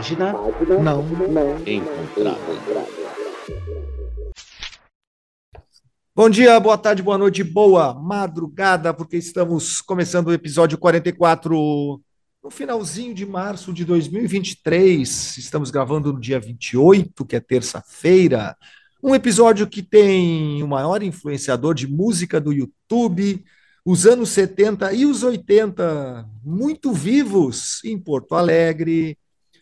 Página Não. encontrada. Bom dia, boa tarde, boa noite, boa madrugada, porque estamos começando o episódio 44 no finalzinho de março de 2023. Estamos gravando no dia 28, que é terça-feira. Um episódio que tem o maior influenciador de música do YouTube, os anos 70 e os 80 muito vivos em Porto Alegre,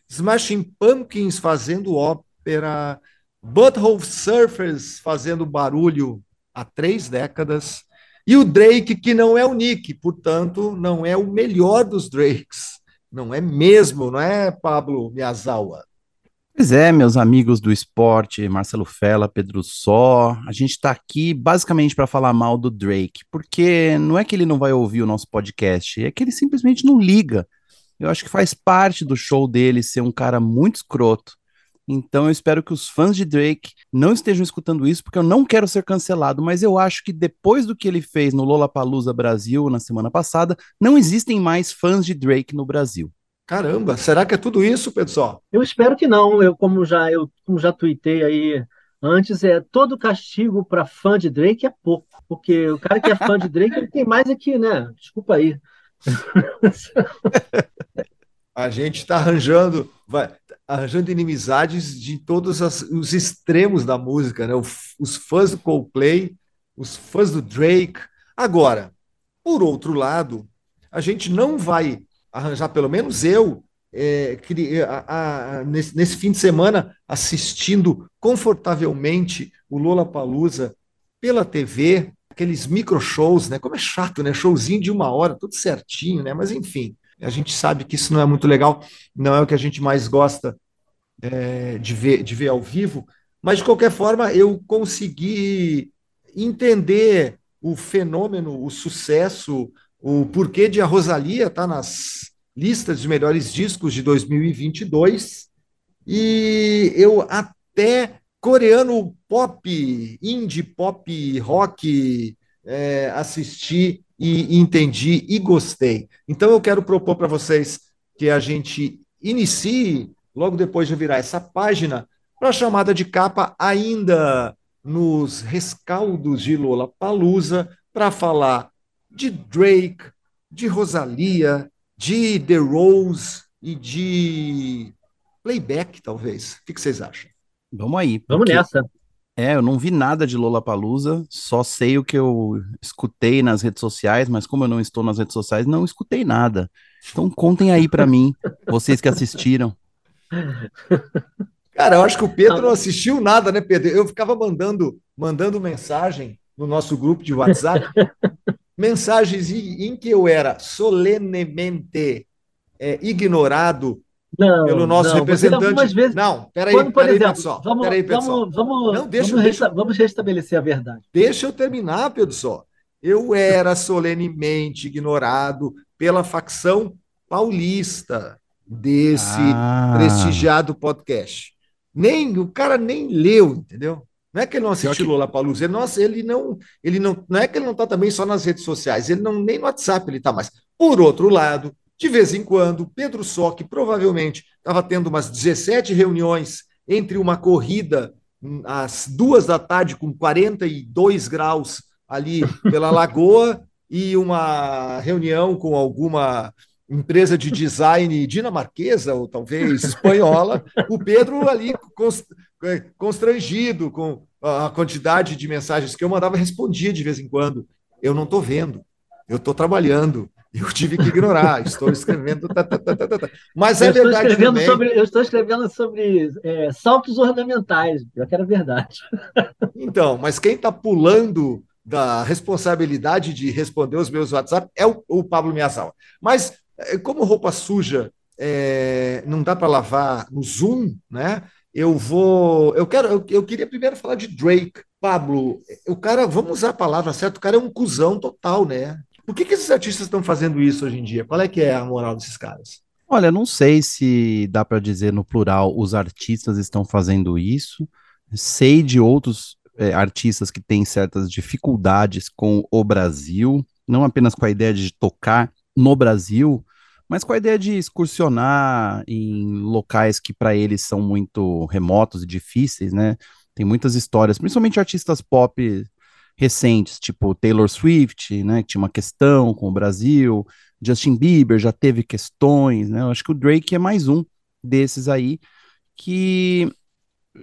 Smashing Pumpkins fazendo ópera, Butthole Surfers fazendo barulho há três décadas, e o Drake, que não é o Nick, portanto, não é o melhor dos Drakes. Não é mesmo, não é, Pablo Miyazawa? Pois é, meus amigos do esporte, Marcelo Fella, Pedro Só, a gente está aqui basicamente para falar mal do Drake, porque não é que ele não vai ouvir o nosso podcast, é que ele simplesmente não liga. Eu acho que faz parte do show dele ser um cara muito escroto. Então eu espero que os fãs de Drake não estejam escutando isso, porque eu não quero ser cancelado, mas eu acho que depois do que ele fez no Lollapalooza Brasil na semana passada, não existem mais fãs de Drake no Brasil. Caramba, será que é tudo isso, pessoal? Eu espero que não. Eu como já eu como já tuitei aí antes, é todo castigo para fã de Drake é pouco, porque o cara que é fã de Drake ele tem mais aqui, né? Desculpa aí. A gente está arranjando, vai, arranjando inimizades de todos as- os extremos da música, né? Os fãs do Coldplay, os fãs do Drake. Agora, por outro lado, a gente não vai arranjar, pelo menos eu, é, a- a- nesse, nesse fim de semana, assistindo confortavelmente o Lollapalooza pela TV, aqueles micro shows, né? Como é chato, né? Showzinho de uma hora, tudo certinho, né? Mas enfim, a gente sabe que isso não é muito legal, não é o que a gente mais gosta é, de ver, de ver ao vivo, mas de qualquer forma eu consegui entender o fenômeno, o sucesso, o porquê de a Rosalía estar nas listas de melhores discos de 2022 e eu até coreano pop, indie pop, rock, é, assisti e, entendi e gostei. Então eu quero propor para vocês que a gente inicie, logo depois de virar essa página, para a chamada de capa ainda nos rescaldos de Lollapalooza, para falar de Drake, de Rosalía, de The Rose e de Playback, talvez. O que vocês acham? Vamos aí. Vamos porque- nessa. É, eu não vi nada de Lollapalooza, só sei o que eu escutei nas redes sociais, mas como eu não estou nas redes sociais, não escutei nada. Então contem aí pra mim, vocês que assistiram. Cara, eu acho que o Pedro não assistiu nada, né, Pedro? Eu ficava mandando, mandando mensagem no nosso grupo de WhatsApp, mensagens em, em que eu era solenemente é, ignorado Não, pelo nosso não, você representante. vezes, Não, peraí, quando, peraí, exemplo, pessoal. vamos, Peraí, pessoal. vamos, vamos, Não, deixa- vamos, deixa- vamos restabelecer a verdade. Deixa eu terminar, Pedro Só. Eu era solenemente ignorado pela facção paulista desse Ah, prestigiado podcast. Nem o cara nem leu, entendeu? Não é que ele não assistiu que- Lollapalooza, ele não, ele não, ele não, não é que ele não está também só nas redes sociais, ele não nem no WhatsApp ele está mais. Por outro lado, de vez em quando, Pedro que provavelmente estava tendo umas 17 reuniões entre uma corrida hum, às duas da tarde com 42 graus ali pela lagoa e uma reunião com alguma empresa de design dinamarquesa ou talvez espanhola, o Pedro ali eh, constrangido com a quantidade de mensagens que eu mandava, respondia de vez em quando. Eu não estou vendo, eu estou trabalhando, eu tive que ignorar, estou escrevendo. tá, tá, tá, tá, tá, tá. Mas é eu, estou verdade escrevendo sobre, eu estou escrevendo sobre é, saltos ornamentais, já que era verdade. Então, mas quem está pulando da responsabilidade de responder os meus WhatsApp é o, o Pablo Miyazawa. Mas, eh, como roupa suja eh, não dá para lavar no Zoom, né? Eu vou. Eu quero. Eu, eu queria primeiro falar de Drake. Pablo, o cara, vamos usar a palavra certa, o cara é um cuzão total, né? Por que, que esses artistas estão fazendo isso hoje em dia? Qual é que é a moral desses caras? Olha, não sei se dá para dizer no plural os artistas estão fazendo isso. Sei de outros é, artistas que têm certas dificuldades com o Brasil, não apenas com a ideia de tocar no Brasil, mas com a ideia de excursionar em locais que para eles são muito remotos e difíceis, né? Tem muitas histórias, principalmente artistas pop recentes, tipo Taylor Swift, né, que tinha uma questão com o Brasil, Justin Bieber já teve questões, né? Eu acho que o Drake é mais um desses aí que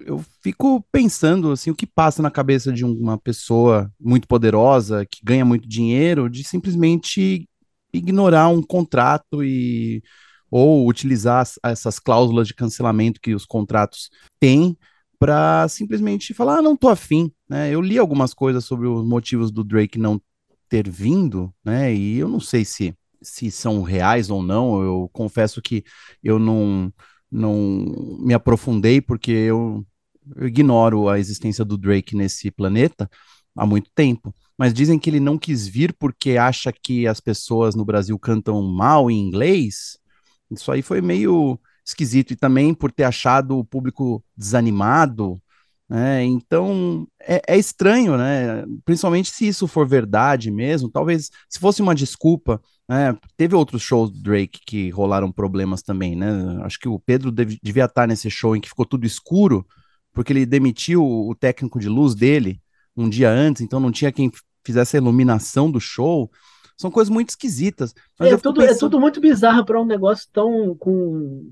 eu fico pensando assim, o que passa na cabeça de uma pessoa muito poderosa que ganha muito dinheiro de simplesmente ignorar um contrato e ou utilizar essas cláusulas de cancelamento que os contratos têm para simplesmente falar, ah, não tô afim, né? Eu li algumas coisas sobre os motivos do Drake não ter vindo, né? E eu não sei se se são reais ou não. Eu confesso que eu não não me aprofundei porque eu, eu ignoro a existência do Drake nesse planeta há muito tempo. Mas dizem que ele não quis vir porque acha que as pessoas no Brasil cantam mal em inglês. Isso aí foi meio esquisito. E também por ter achado o público desanimado. Né? Então é, é estranho, né? Principalmente se isso for verdade mesmo. Talvez se fosse uma desculpa é, teve outros shows do Drake que rolaram problemas também, né? Acho que o Pedro devia estar nesse show em que ficou tudo escuro, porque ele demitiu o técnico de luz dele um dia antes, então não tinha quem fizesse a iluminação do show. São coisas muito esquisitas. É tudo, é pensando... é, tudo, muito bizarro para um negócio tão com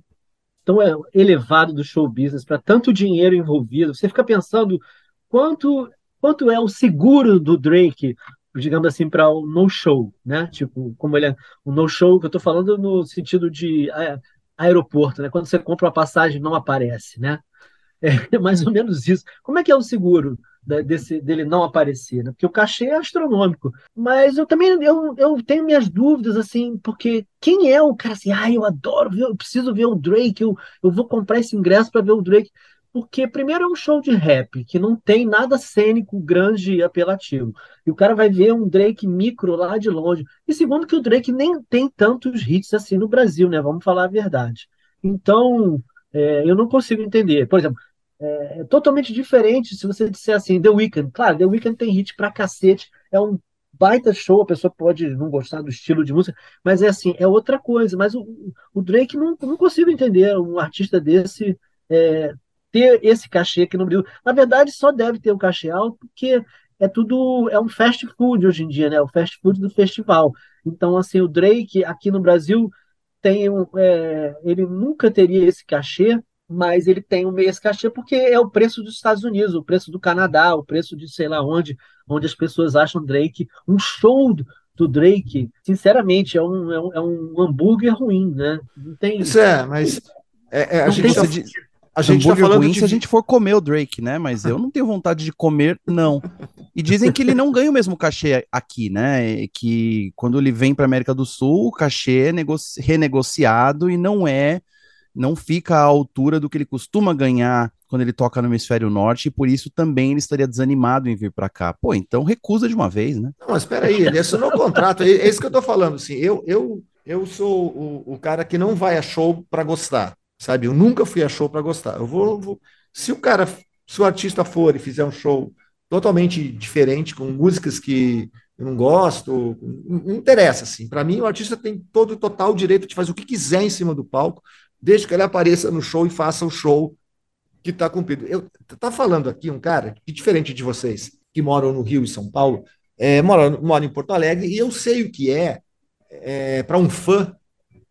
tão é, elevado do show business, para tanto dinheiro envolvido. Você fica pensando quanto quanto é o seguro do Drake digamos assim, para o no-show, né? Tipo, como ele é o no-show que eu estou falando no sentido de é, aeroporto, né? Quando você compra uma passagem não aparece, né? É mais ou menos isso. Como é que é o seguro desse, dele não aparecer, né? Porque o cachê é astronômico. Mas eu também eu, eu tenho minhas dúvidas, assim, porque quem é o cara assim, ah, eu adoro ver, eu preciso ver o Drake, eu, eu vou comprar esse ingresso para ver o Drake porque primeiro é um show de rap que não tem nada cênico, grande e apelativo. E o cara vai ver um Drake micro lá de longe. E segundo que o Drake nem tem tantos hits assim no Brasil, né? Vamos falar a verdade. Então, é, eu não consigo entender. Por exemplo, é, é, totalmente diferente se você disser assim, The Weeknd. Claro, The Weeknd tem hit pra cacete, é um baita show, a pessoa pode não gostar do estilo de música, mas é assim, é outra coisa. Mas o, o Drake não, não consigo entender um artista desse é, ter esse cachê aqui no Brasil. Na verdade, só deve ter um cachê alto porque é tudo é um fast food hoje em dia, né? O fast food do festival. Então, assim, o Drake aqui no Brasil tem um, é, ele nunca teria esse cachê, mas ele tem um esse cachê porque é o preço dos Estados Unidos, o preço do Canadá, o preço de sei lá onde, onde as pessoas acham Drake um show do Drake, sinceramente, é um, é um, é um hambúrguer ruim, né? Não tem. Isso é, mas é, é, a gente tem, a gente tá falando ruim de... se a gente for comer o Drake, né? Mas eu não tenho vontade de comer, não. E dizem que ele não ganha o mesmo cachê aqui, né? Que quando ele vem para América do Sul, o cachê é renegociado e não é, não fica à altura do que ele costuma ganhar quando ele toca no hemisfério norte, e por isso também ele estaria desanimado em vir para cá. Pô, então recusa de uma vez, né? Não, mas espera aí, ele assinou o contrato, é, é isso que eu tô falando, assim, eu, eu, eu sou o, o cara que não vai a show para gostar sabe? Eu nunca fui a show para gostar. Eu vou, vou, se o cara, se o artista for e fizer um show totalmente diferente com músicas que eu não gosto, não interessa assim. Para mim, o artista tem todo o total direito de fazer o que quiser em cima do palco, desde que ele apareça no show e faça o show que está cumprido. Eu tá falando aqui um cara que diferente de vocês que moram no Rio e São Paulo, é, mora, mora em Porto Alegre e eu sei o que é, é para um fã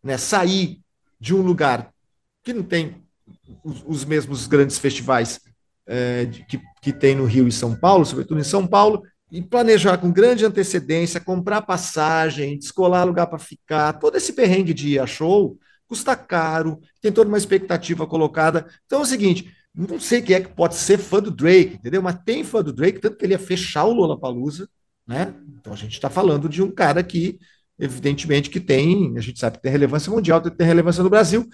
né, sair de um lugar que não tem os, os mesmos grandes festivais é, de, que, que tem no Rio e São Paulo, sobretudo em São Paulo, e planejar com grande antecedência, comprar passagem, descolar lugar para ficar, todo esse perrengue de ir a show, custa caro, tem toda uma expectativa colocada. Então é o seguinte, não sei quem é que pode ser fã do Drake, entendeu? Mas tem fã do Drake, tanto que ele ia fechar o Lollapalooza, né? Então a gente está falando de um cara que, evidentemente, que tem, a gente sabe que tem relevância mundial, tem relevância no Brasil,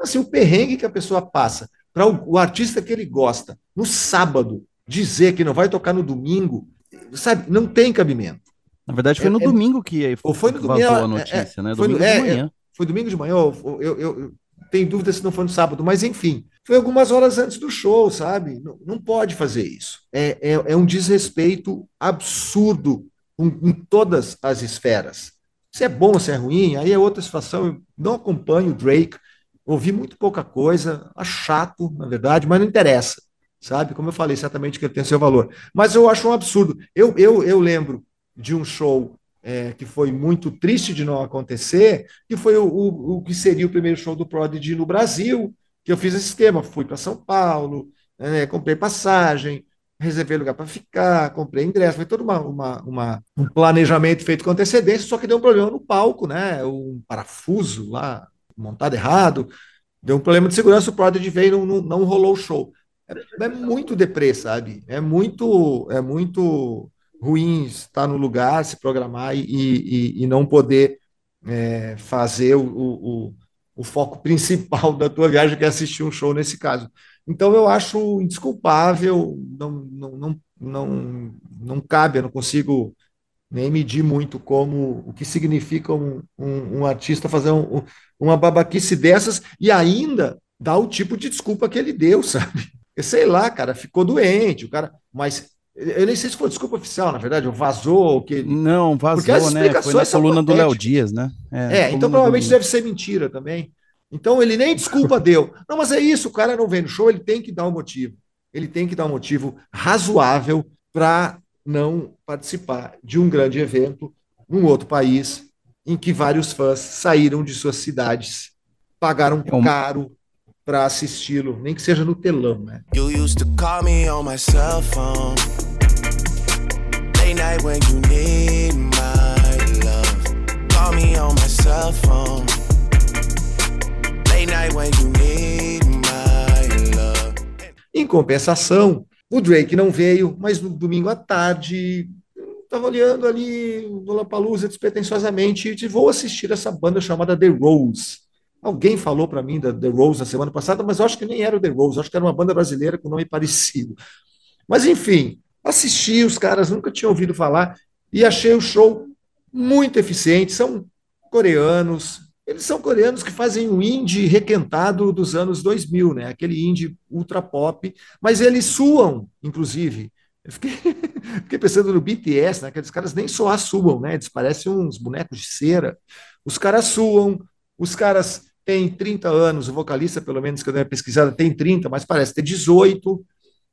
Assim, o perrengue que a pessoa passa para o, o, artista que ele gosta no sábado dizer que não vai tocar no domingo, sabe, não tem cabimento. Na verdade, foi no é, é domingo que ou foi no domingo, a notícia, é, né? Domingo foi, de é, manhã. Foi domingo de manhã, eu, eu, eu, tenho dúvida se não foi no sábado, mas enfim, foi algumas horas antes do show, sabe? Não, não pode fazer isso. É, é, é um desrespeito absurdo em, em todas as esferas Se é bom ou se é ruim, aí é outra situação. Eu não acompanho o Drake, ouvi muito pouca coisa, acho chato, na verdade, mas não interessa, sabe? Como eu falei, certamente que ele tem seu valor. Mas eu acho um absurdo. Eu, eu, eu lembro de um show é, que foi muito triste de não acontecer, que foi o, o, o, que seria o primeiro show do Prodigy no Brasil, que eu fiz esse esquema, fui para São Paulo, né, comprei passagem, reservei lugar para ficar, comprei ingresso, foi todo uma, uma, uma, um planejamento feito com antecedência, só que deu um problema no palco, né? Um parafuso lá montado errado, deu um problema de segurança, o Prodigy veio e não, não, não rolou o show. É, é, muito deprê, sabe? É muito, é muito ruim estar no lugar, se programar e, e, e não poder é, fazer o, o, o, foco principal da tua viagem, que é assistir um show nesse caso. Então eu acho indesculpável, não, não, não, não, não cabe, eu não consigo nem medir muito como o que significa um, um, um artista fazer um, uma babaquice dessas e ainda dar o tipo de desculpa que ele deu, sabe? Sei lá, cara, ficou doente, o cara, mas eu nem sei se foi desculpa oficial, na verdade, ou vazou, que não vazou, né? Foi na coluna do Léo Dias, né? É, é então provavelmente deve ser mentira também. Então ele nem desculpa deu. Não, mas é isso, o cara não vem no show, ele tem que dar um motivo. Ele tem que dar um motivo razoável para não participar de um grande evento num outro país em que vários fãs saíram de suas cidades, pagaram é caro para assisti-lo, nem que seja no telão, né? You used to call me on my cell phone. When you need my love. Call me on my cell phone. Late night when you need my love. Em compensação, o Drake não veio, mas no domingo à tarde estava olhando ali no Lapalusa despretensiosamente e vou assistir essa banda chamada The Rose. Alguém falou para mim da The Rose na semana passada, mas eu acho que nem era o The Rose, acho que era uma banda brasileira com nome parecido. Mas enfim, assisti, os caras nunca tinham ouvido falar e achei o show muito eficiente. São coreanos, eles são coreanos que fazem o indie requentado dos anos 2000, né? Aquele indie ultra pop, mas eles suam, inclusive. Eu fiquei, fiquei pensando no BTS, né? Aqueles caras nem só suam, né? Eles parecem uns bonecos de cera. Os caras suam, os caras têm 30 anos, o vocalista, pelo menos que eu dei pesquisada, tem 30, mas parece ter 18.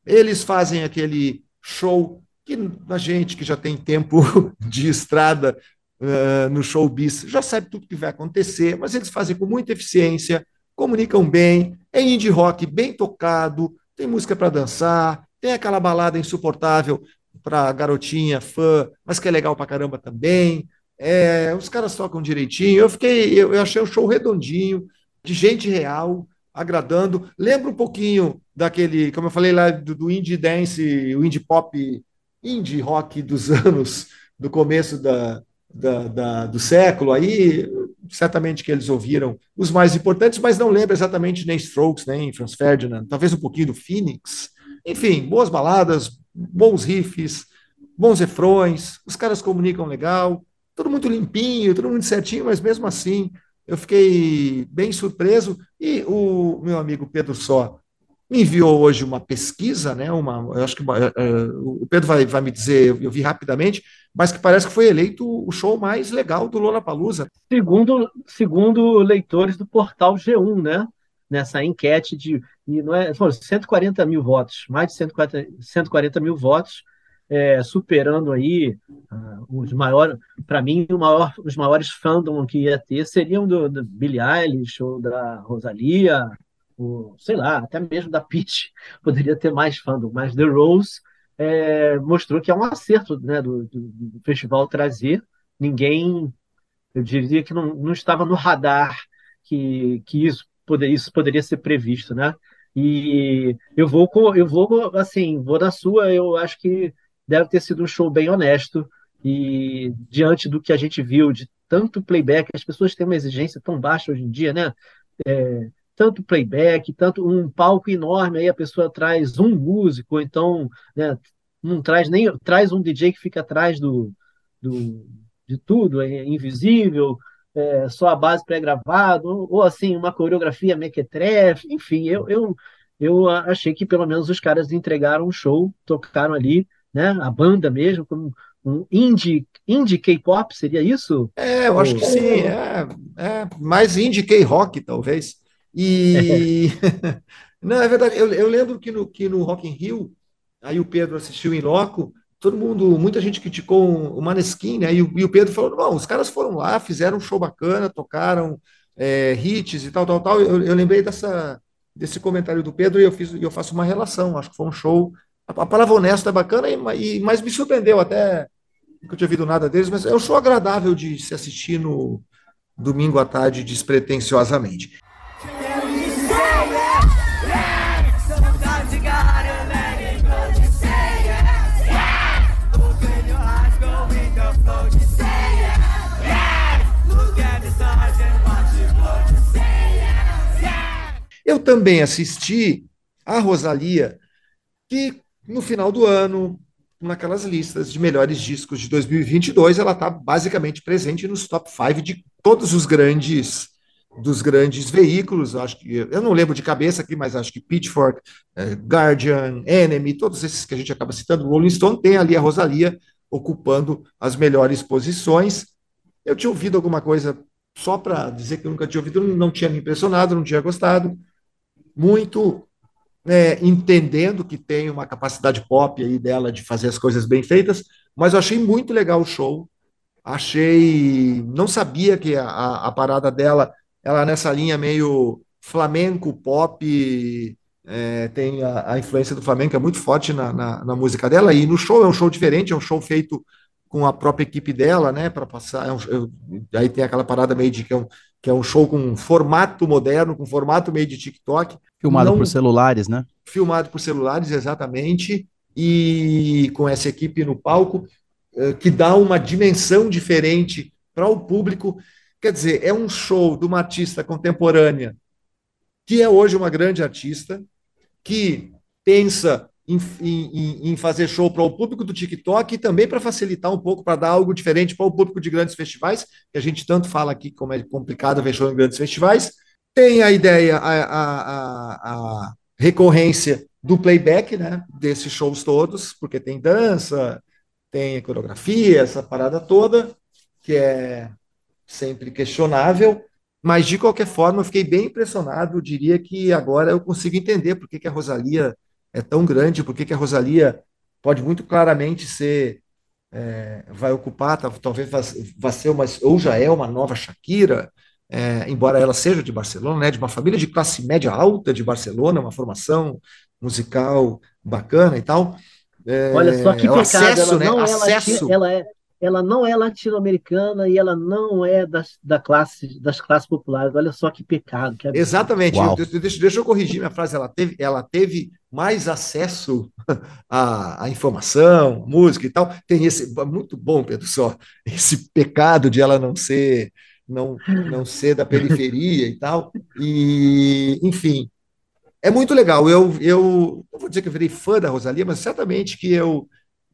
Eles fazem aquele show que a gente que já tem tempo de estrada uh, no showbiz já sabe tudo que vai acontecer, mas eles fazem com muita eficiência, comunicam bem, é indie rock bem tocado, tem música para dançar, tem aquela balada insuportável para garotinha, fã, mas que é legal para caramba também. É, os caras tocam direitinho. Eu fiquei, eu, eu achei o show redondinho, de gente real, agradando. Lembra um pouquinho daquele, como eu falei lá, do, do indie dance, o indie pop, indie rock dos anos, do começo da, da, da, do século. Aí, certamente que eles ouviram os mais importantes, mas não lembro exatamente nem Strokes, nem Franz Ferdinand, talvez um pouquinho do Phoenix. Enfim, boas baladas, bons riffs, bons refrões, os caras comunicam legal, tudo muito limpinho, tudo muito certinho, mas mesmo assim eu fiquei bem surpreso. E o meu amigo Pedro Só me enviou hoje uma pesquisa, né? Uma, eu acho que uh, o Pedro vai, vai me dizer, eu vi rapidamente, mas que parece que foi eleito o show mais legal do Lollapalooza. Segundo, segundo leitores do portal G1, né? nessa enquete de e não é, foram 140 mil votos, mais de 140, 140 mil votos, é, superando aí uh, os maiores, para mim, maior, os maiores fandom que ia ter seriam do, do Billie Eilish ou da Rosalia, ou, sei lá, até mesmo da Peach, poderia ter mais fandom, mas The Rose é, mostrou que é um acerto né, do, do, do festival trazer, ninguém, eu diria que não, não estava no radar que, que isso poder, isso poderia ser previsto, né? E eu vou eu vou assim, vou na sua, eu acho que deve ter sido um show bem honesto e diante do que a gente viu de tanto playback, as pessoas têm uma exigência tão baixa hoje em dia, né? É, tanto playback, tanto um palco enorme, aí a pessoa traz um músico, então né, não traz nem traz um DJ que fica atrás do, do de tudo, é invisível, é, só a base pré-gravado, ou, ou, assim, uma coreografia mequetrefe, enfim, eu, eu, eu achei que pelo menos os caras entregaram um show, tocaram ali, né, a banda mesmo, com, um indie, indie K-pop, seria isso? É, eu acho que sim. É, é mais indie K-rock, talvez. E. Não, é verdade. Eu, eu lembro que no, que no Rock in Rio, aí o Pedro assistiu em loco, todo mundo, muita gente criticou o Maneskin, né? E o, e o Pedro falou: não, os caras foram lá, fizeram um show bacana, tocaram é, hits e tal, tal, tal. Eu, eu, lembrei dessa, desse comentário do Pedro e eu, fiz, eu faço uma relação. Acho que foi um show. A, palavra honesto é bacana, e, e, mas me surpreendeu até. Nunca tinha ouvido nada deles, mas é um show agradável de se assistir no domingo à tarde, despretensiosamente. Eu também assisti a Rosalia, que no final do ano, naquelas listas de melhores discos de 2022, ela está basicamente presente nos top 5 de todos os grandes dos grandes veículos, acho que eu não lembro de cabeça aqui, mas acho que Pitchfork, eh, Guardian, Enemy, todos esses que a gente acaba citando, Rolling Stone tem ali a Rosalia ocupando as melhores posições. Eu tinha ouvido alguma coisa só para dizer que eu nunca tinha ouvido, não tinha me impressionado, não tinha gostado muito é, entendendo que tem uma capacidade pop aí dela de fazer as coisas bem feitas, mas eu achei muito legal o show. Achei. Não sabia que a, a, parada dela, ela nessa linha meio flamenco, pop, é, tem a, a, influência do flamenco, é muito forte na, na, na, música dela, e no show é um show diferente, é um show feito com a própria equipe dela, né, para passar, é um, aí tem aquela parada meio de que é um, que é um show com formato moderno, com formato meio de TikTok. Filmado não, por celulares, né? Filmado por celulares, exatamente, e com essa equipe no palco, eh, que dá uma dimensão diferente para o público. Quer dizer, é um show de uma artista contemporânea, que é hoje uma grande artista, que pensa em, em, em fazer show para o público do TikTok e também para facilitar um pouco, para dar algo diferente para o público de grandes festivais, que a gente tanto fala aqui como é complicado ver show em grandes festivais. Tem a ideia, a, a, a recorrência do playback, né, desses shows todos, porque tem dança, tem coreografia, essa parada toda, que é sempre questionável, mas de qualquer forma eu fiquei bem impressionado, diria que agora eu consigo entender por que, que a Rosalia é tão grande, por que a Rosalia pode muito claramente ser, é, vai ocupar, talvez vá, ser uma, ou já é uma nova Shakira, é, embora ela seja de Barcelona, né, de uma família de classe média alta de Barcelona, uma formação musical bacana e tal. É, Olha só que é pecado, acesso, ela né? não é acesso. ela é ela não é latino-americana e ela não é das, da classe, das classes populares. Olha só que pecado. Que Exatamente. deixa, deixa, eu corrigir minha frase. Ela teve, ela teve mais acesso à, à, informação, música e tal. Tem esse muito bom, Pedro, só esse pecado de ela não ser não, não ser da periferia e tal. E, enfim, é muito legal. Eu, eu não vou dizer que eu virei fã da Rosalia, mas certamente que eu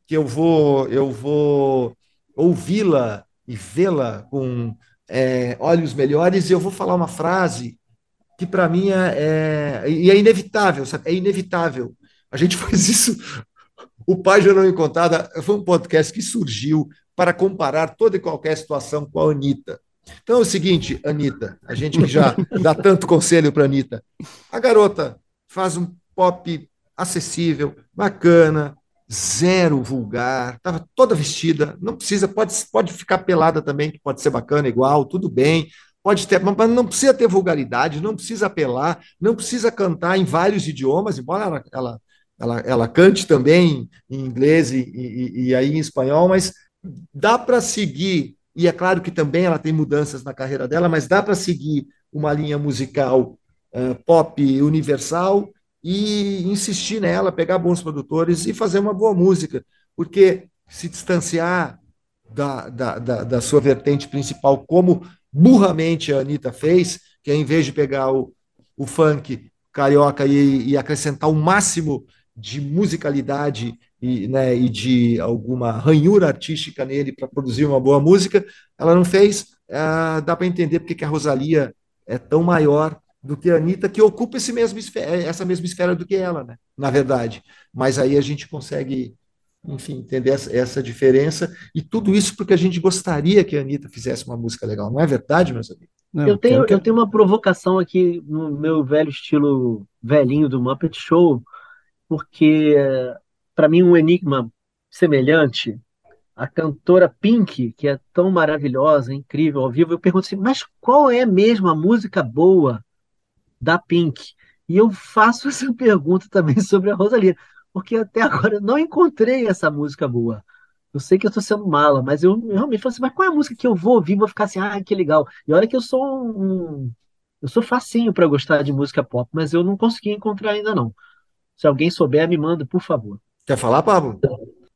que eu vou eu vou ouvi-la e vê-la com é, olhos melhores, e eu vou falar uma frase que para mim é, é, e é inevitável, sabe? É inevitável. A gente faz isso. O Pai Já Não Encontrada foi um podcast que surgiu para comparar toda e qualquer situação com a Anitta. Então é o seguinte, Anitta, a gente que já dá tanto conselho para a Anitta. A garota faz um pop acessível, bacana, zero vulgar, estava toda vestida, não precisa, pode, pode ficar pelada também, que pode ser bacana igual, tudo bem, pode ter, mas não precisa ter vulgaridade, não precisa apelar, não precisa cantar em vários idiomas, embora ela, ela, ela, ela cante também em inglês e, e, e aí em espanhol, mas dá para seguir, e é claro que também ela tem mudanças na carreira dela, mas dá para seguir uma linha musical uh, pop universal, e insistir nela, pegar bons produtores e fazer uma boa música, porque se distanciar da, da, da, da sua vertente principal, como burramente a Anitta fez, que é em vez de pegar o, o funk carioca e, e acrescentar o máximo de musicalidade e, né, e de alguma ranhura artística nele para produzir uma boa música, ela não fez. Ah, dá para entender porque que a Rosalia é tão maior do que a Anitta, que ocupa esse mesmo esfera, essa mesma esfera do que ela, né? na verdade. Mas aí a gente consegue enfim, entender essa, essa, diferença e tudo isso porque a gente gostaria que a Anitta fizesse uma música legal, não é verdade, meus amigos? Não, eu, tenho, eu tenho uma provocação aqui no meu velho estilo velhinho do Muppet Show, porque para mim um enigma semelhante a cantora Pink, que é tão maravilhosa, incrível ao vivo, eu pergunto assim, mas qual é mesmo a música boa da Pink? E eu faço essa pergunta também sobre a Rosalia, porque até agora eu não encontrei essa música boa. Eu sei que eu estou sendo mala, mas eu realmente falo assim, mas qual é a música que eu vou ouvir vou ficar assim, ah, que legal. E olha que eu sou um, eu sou facinho para gostar de música pop, mas eu não consegui encontrar ainda não. Se alguém souber, me manda, por favor. Quer falar, Pablo?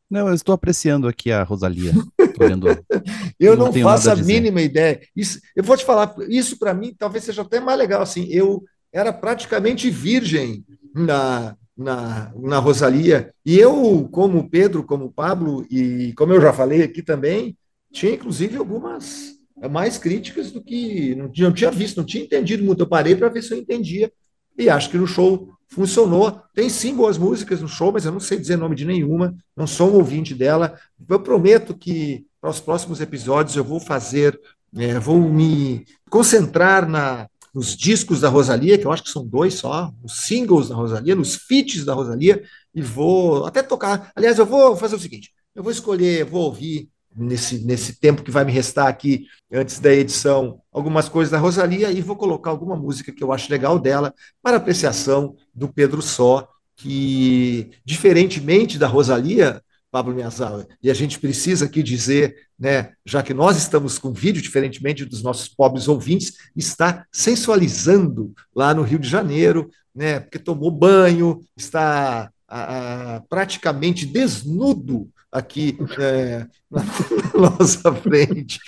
Não, eu estou apreciando aqui a Rosalia. Olhando, eu não, não faço a, a mínima ideia. Isso, eu vou te falar, isso para mim talvez seja até mais legal. Assim, eu era praticamente virgem na, na, na Rosalia. E eu, como Pedro, como Pablo, e como eu já falei aqui também, tinha inclusive algumas mais críticas do que. Não, não tinha visto, não tinha entendido muito. Eu parei para ver se eu entendia. E acho que no show funcionou. Tem sim boas músicas no show, mas eu não sei dizer nome de nenhuma, não sou um ouvinte dela. Eu prometo que para os próximos episódios eu vou fazer, é, vou me concentrar na, nos discos da Rosalia, que eu acho que são dois só, os singles da Rosalia, nos feats da Rosalia, e vou até tocar. Aliás, eu vou fazer o seguinte: eu vou escolher, vou ouvir nesse, nesse tempo que vai me restar aqui antes da edição, algumas coisas da Rosalia e vou colocar alguma música que eu acho legal dela para apreciação do Pedro Só, que, diferentemente da Rosalia, Pablo Miyazawa, e a gente precisa aqui dizer, né, já que nós estamos com vídeo, diferentemente dos nossos pobres ouvintes, está sensualizando lá no Rio de Janeiro, né, porque tomou banho, está a, a, praticamente desnudo aqui é, na nossa frente,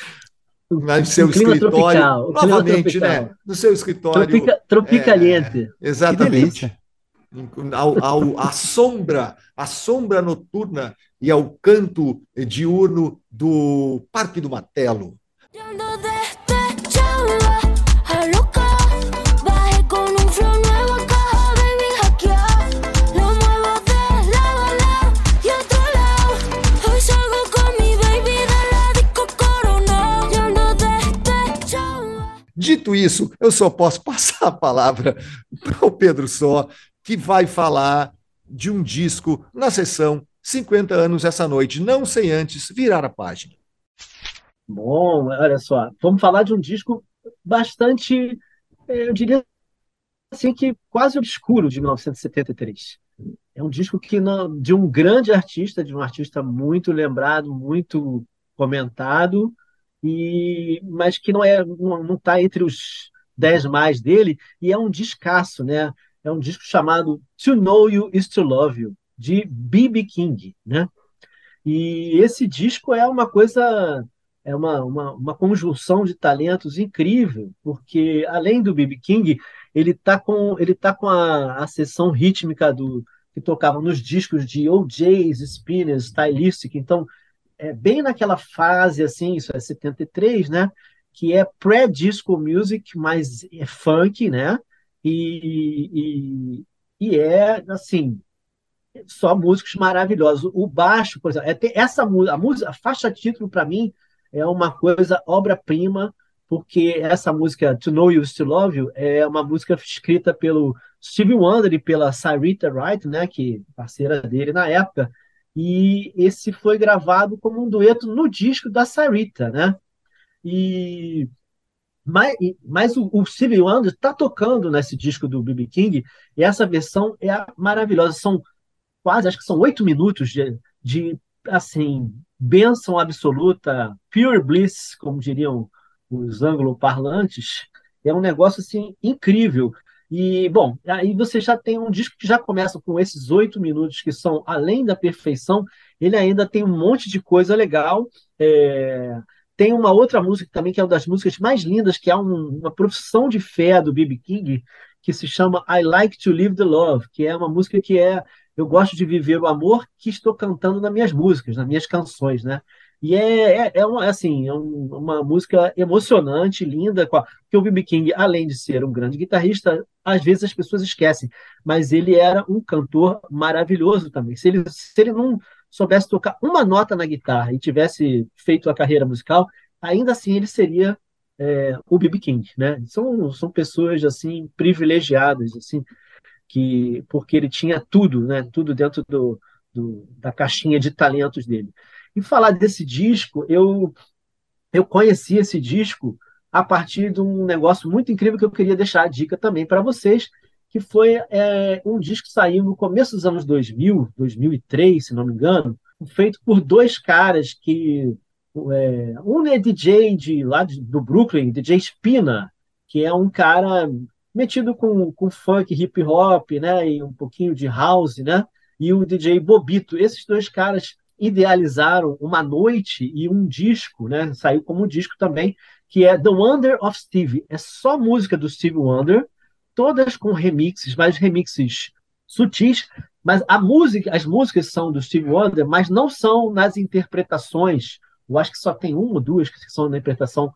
no seu escritório, tropical, novamente, né? No seu escritório. Tropica, tropicaliente. É, exatamente. Ao, ao, à sombra, à sombra noturna e ao canto diurno do Parque do Matelo. Dito isso, eu só posso passar a palavra para o Pedro Só, que vai falar de um disco na sessão 50 anos essa noite, não sem antes virar a página. Bom, olha só, vamos falar de um disco bastante, eh, eu diria assim que quase obscuro de 1973. É um disco que de um grande artista, de um artista muito lembrado, muito comentado, e mas que não é não está entre os dez mais dele e é um descasso, né? É um disco chamado To Know You Is to Love You de B.B. King, né? E esse disco é uma coisa é uma, uma, uma conjunção de talentos incrível, porque além do B.B. King, ele está com ele tá com a, a sessão rítmica do que tocava nos discos de O.J.'s, Spinners, Stylistic, então é bem naquela fase, assim, isso é 73, né? Que é pré-disco music, mas é funk, né? E, e, e, é, assim, só músicos maravilhosos. O baixo, por exemplo, é, essa a música, a faixa título, para mim, é uma coisa obra-prima, porque essa música, To Know You Still Love You, é uma música escrita pelo Stevie Wonder e pela Sarita Wright, né? Que parceira dele na época e esse foi gravado como um dueto no disco da Sarita, né? E mas, mas o, o Stevie Wonder está tocando nesse disco do B.B. King e essa versão é maravilhosa. São quase, acho que são oito minutos de, de assim, benção absoluta, pure bliss, como diriam os anglo-parlantes. É um negócio assim incrível. E, bom, aí você já tem um disco que já começa com esses oito minutos que são além da perfeição, ele ainda tem um monte de coisa legal. É... Tem uma outra música também, que é uma das músicas mais lindas, que é um, uma profissão de fé do B.B. King, que se chama I Like to Live the Love, que é uma música que é Eu gosto de viver o amor que estou cantando nas minhas músicas, nas minhas canções, né? E é, é, é, uma, assim, é um, uma música emocionante, linda, porque o B.B. King, além de ser um grande guitarrista, às vezes as pessoas esquecem, mas ele era um cantor maravilhoso também. Se ele, se ele não soubesse tocar uma nota na guitarra e tivesse feito a carreira musical, ainda assim ele seria é, o B.B. King, né? São, são pessoas assim privilegiadas, assim, que porque ele tinha tudo, né? Tudo dentro do, do, da caixinha de talentos dele. E falar desse disco, eu eu conheci esse disco a partir de um negócio muito incrível que eu queria deixar a dica também para vocês, que foi é, um disco que saiu no começo dos anos 2000, 2003, se não me engano, feito por dois caras que é, um é DJ de lá do Brooklyn, DJ Spina, que é um cara metido com, com funk, hip hop, né, e um pouquinho de house, né, e o DJ Bobito. Esses dois caras idealizaram uma noite e um disco, né, saiu como um disco também, que é The Wonder of Steve. É só música do Steve Wonder, todas com remixes, mas remixes sutis, mas a música, as músicas são do Steve Wonder, mas não são nas interpretações. Eu acho que só tem uma ou duas que são na interpretação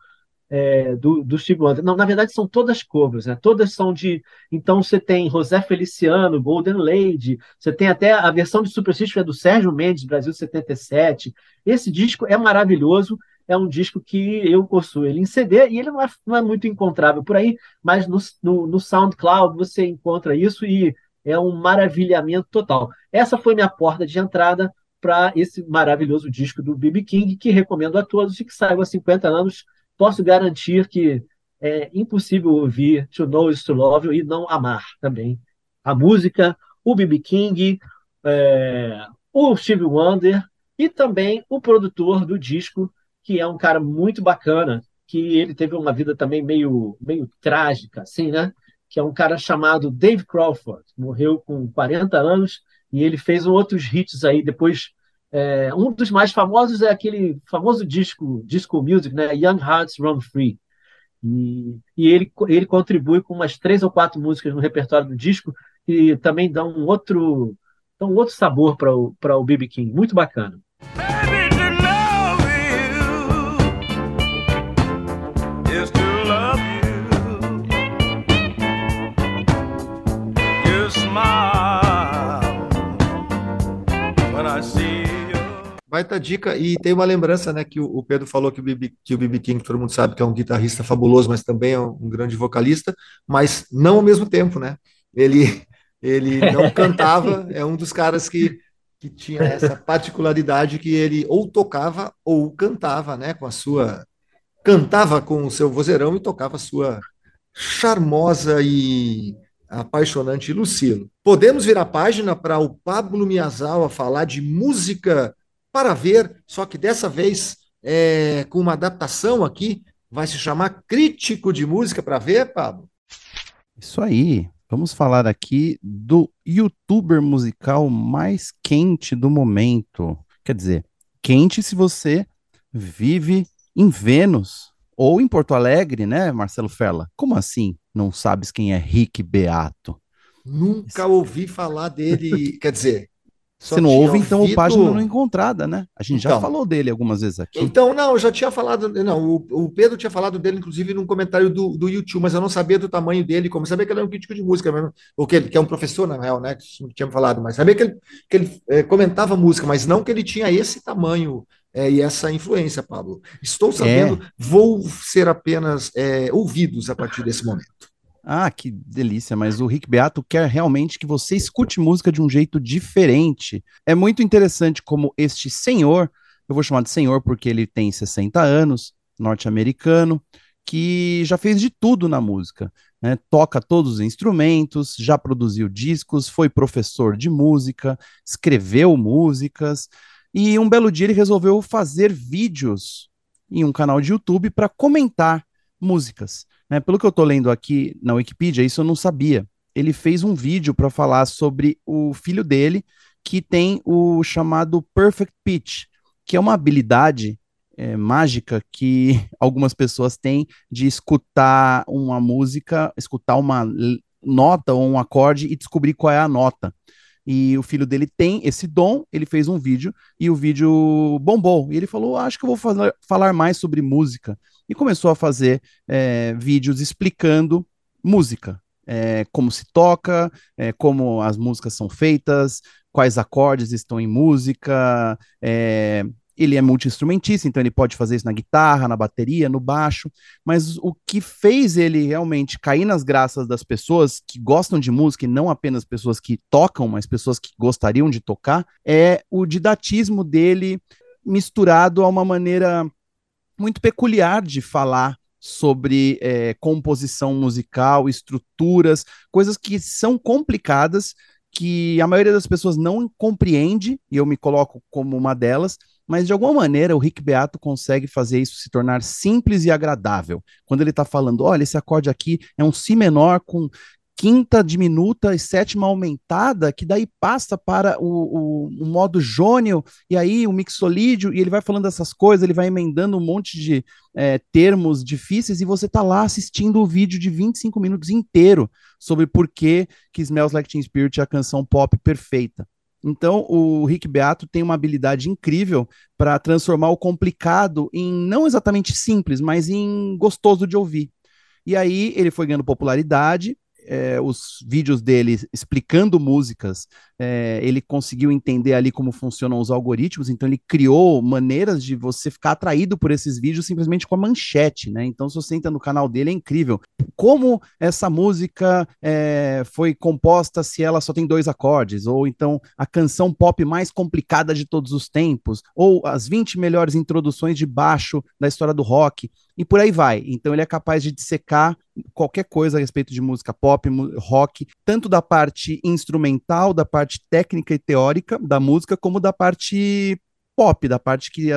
é, do, do Steve Wonder. Não, na verdade são todas covers, né? Todas são de. Então você tem José Feliciano, Golden Lady, você tem até a versão de Superstition é do Sérgio Mendes, Brasil 77. Esse disco é maravilhoso é um disco que eu possuo ele em CD e ele não é, não é muito encontrável por aí, mas no, no, no, SoundCloud você encontra isso e é um maravilhamento total. Essa foi minha porta de entrada para esse maravilhoso disco do B.B. King, que recomendo a todos e que saiu há 50 anos. Posso garantir que é impossível ouvir To Know Is To Love e não amar também a música, o B.B. King, é, o Steve Wonder e também o produtor do disco, que é um cara muito bacana, que ele teve uma vida também meio, meio trágica, assim, né? Que é um cara chamado Dave Crawford, morreu com 40 anos e ele fez outros hits aí depois. É, um dos mais famosos é aquele famoso disco, disco music, né? Young Hearts Run Free. E, e ele, ele contribui com umas três ou quatro músicas no repertório do disco e também dão um outro, dão um outro sabor para o, o B.B. King. Muito bacana. Baita dica, e tem uma lembrança, né, que o Pedro falou que o BB, que o BB King, todo mundo sabe que é um guitarrista fabuloso, mas também é um grande vocalista, mas não ao mesmo tempo, né? Ele, ele não cantava, é um dos caras que, que tinha essa particularidade que ele ou tocava ou cantava, né, com a sua cantava com o seu vozeirão e tocava a sua charmosa e apaixonante Lucilo. Podemos virar a página para o Pablo Miyazawa falar de música para ver, só que dessa vez é, com uma adaptação aqui, vai se chamar Crítico de Música para ver, Pablo? Isso aí. Vamos falar aqui do youtuber musical mais quente do momento. Quer dizer, quente se você vive em Vênus ou em Porto Alegre, né, Marcelo Ferla? Como assim? Não sabes quem é Rick Beato? Nunca ouvi falar dele. Quer dizer, você não ouve, então, ouvido... página não encontrada, né? A gente então, já falou dele algumas vezes aqui. Então, não, eu já tinha falado. Não, o, o Pedro tinha falado dele, inclusive, num comentário do, do YouTube, mas eu não sabia do tamanho dele, como sabia que ele é um crítico de música mesmo, ou que, ele, que é um professor, na real, né? Que tinha falado, mas sabia que ele, que ele é, comentava música, mas não que ele tinha esse tamanho é, e essa influência, Pablo. Estou sabendo, é. vou ser apenas é, ouvidos a partir desse momento. Ah, que delícia, mas o Rick Beato quer realmente que você escute música de um jeito diferente. É muito interessante como este senhor, eu vou chamar de senhor porque ele tem 60 anos, norte-americano, que já fez de tudo na música. Né? Toca todos os instrumentos, já produziu discos, foi professor de música, escreveu músicas, e um belo dia ele resolveu fazer vídeos em um canal de YouTube para comentar músicas. Né? Pelo que eu estou lendo aqui na Wikipedia, isso eu não sabia. Ele fez um vídeo para falar sobre o filho dele, que tem o chamado Perfect Pitch, que é uma habilidade é, mágica que algumas pessoas têm de escutar uma música, escutar uma nota ou um acorde e descobrir qual é a nota. E o filho dele tem esse dom, ele fez um vídeo e o vídeo bombou. E ele falou: Acho que eu vou falar mais sobre música. E começou a fazer é, vídeos explicando música. é, como se toca, é, como as músicas são feitas, quais acordes estão em música. Ele é multi-instrumentista, então ele pode fazer isso na guitarra, na bateria, no baixo. Mas o que fez ele realmente cair nas graças das pessoas que gostam de música e não apenas pessoas que tocam, mas pessoas que gostariam de tocar, é o didatismo dele misturado a uma maneira muito peculiar de falar sobre é, composição musical, estruturas, coisas que são complicadas, que a maioria das pessoas não compreende, e eu me coloco como uma delas, mas de alguma maneira o Rick Beato consegue fazer isso se tornar simples e agradável. Quando ele está falando, olha, esse acorde aqui é um Si menor com quinta diminuta e sétima aumentada, que daí passa para o, o, o, modo jônio, e aí o mixolídio, e ele vai falando essas coisas, ele vai emendando um monte de é, termos difíceis, e você está lá assistindo o vídeo de 25 minutos inteiro sobre por que, que Smells Like Teen Spirit é a canção pop perfeita. Então, o Rick Beato tem uma habilidade incrível para transformar o complicado em não exatamente simples, mas em gostoso de ouvir. E aí ele foi ganhando popularidade, é, os vídeos dele explicando músicas, é, ele conseguiu entender ali como funcionam os algoritmos, então ele criou maneiras de você ficar atraído por esses vídeos simplesmente com a manchete, né? Então, se você entra no canal dele, é incrível. Como essa música é, foi composta se ela só tem dois acordes, ou então a canção pop mais complicada de todos os tempos, ou as 20 melhores introduções de baixo da história do rock e por aí vai. Então ele é capaz de dissecar qualquer coisa a respeito de música pop, rock, tanto da parte instrumental, da parte técnica e teórica da música, como da parte pop, da parte que uh,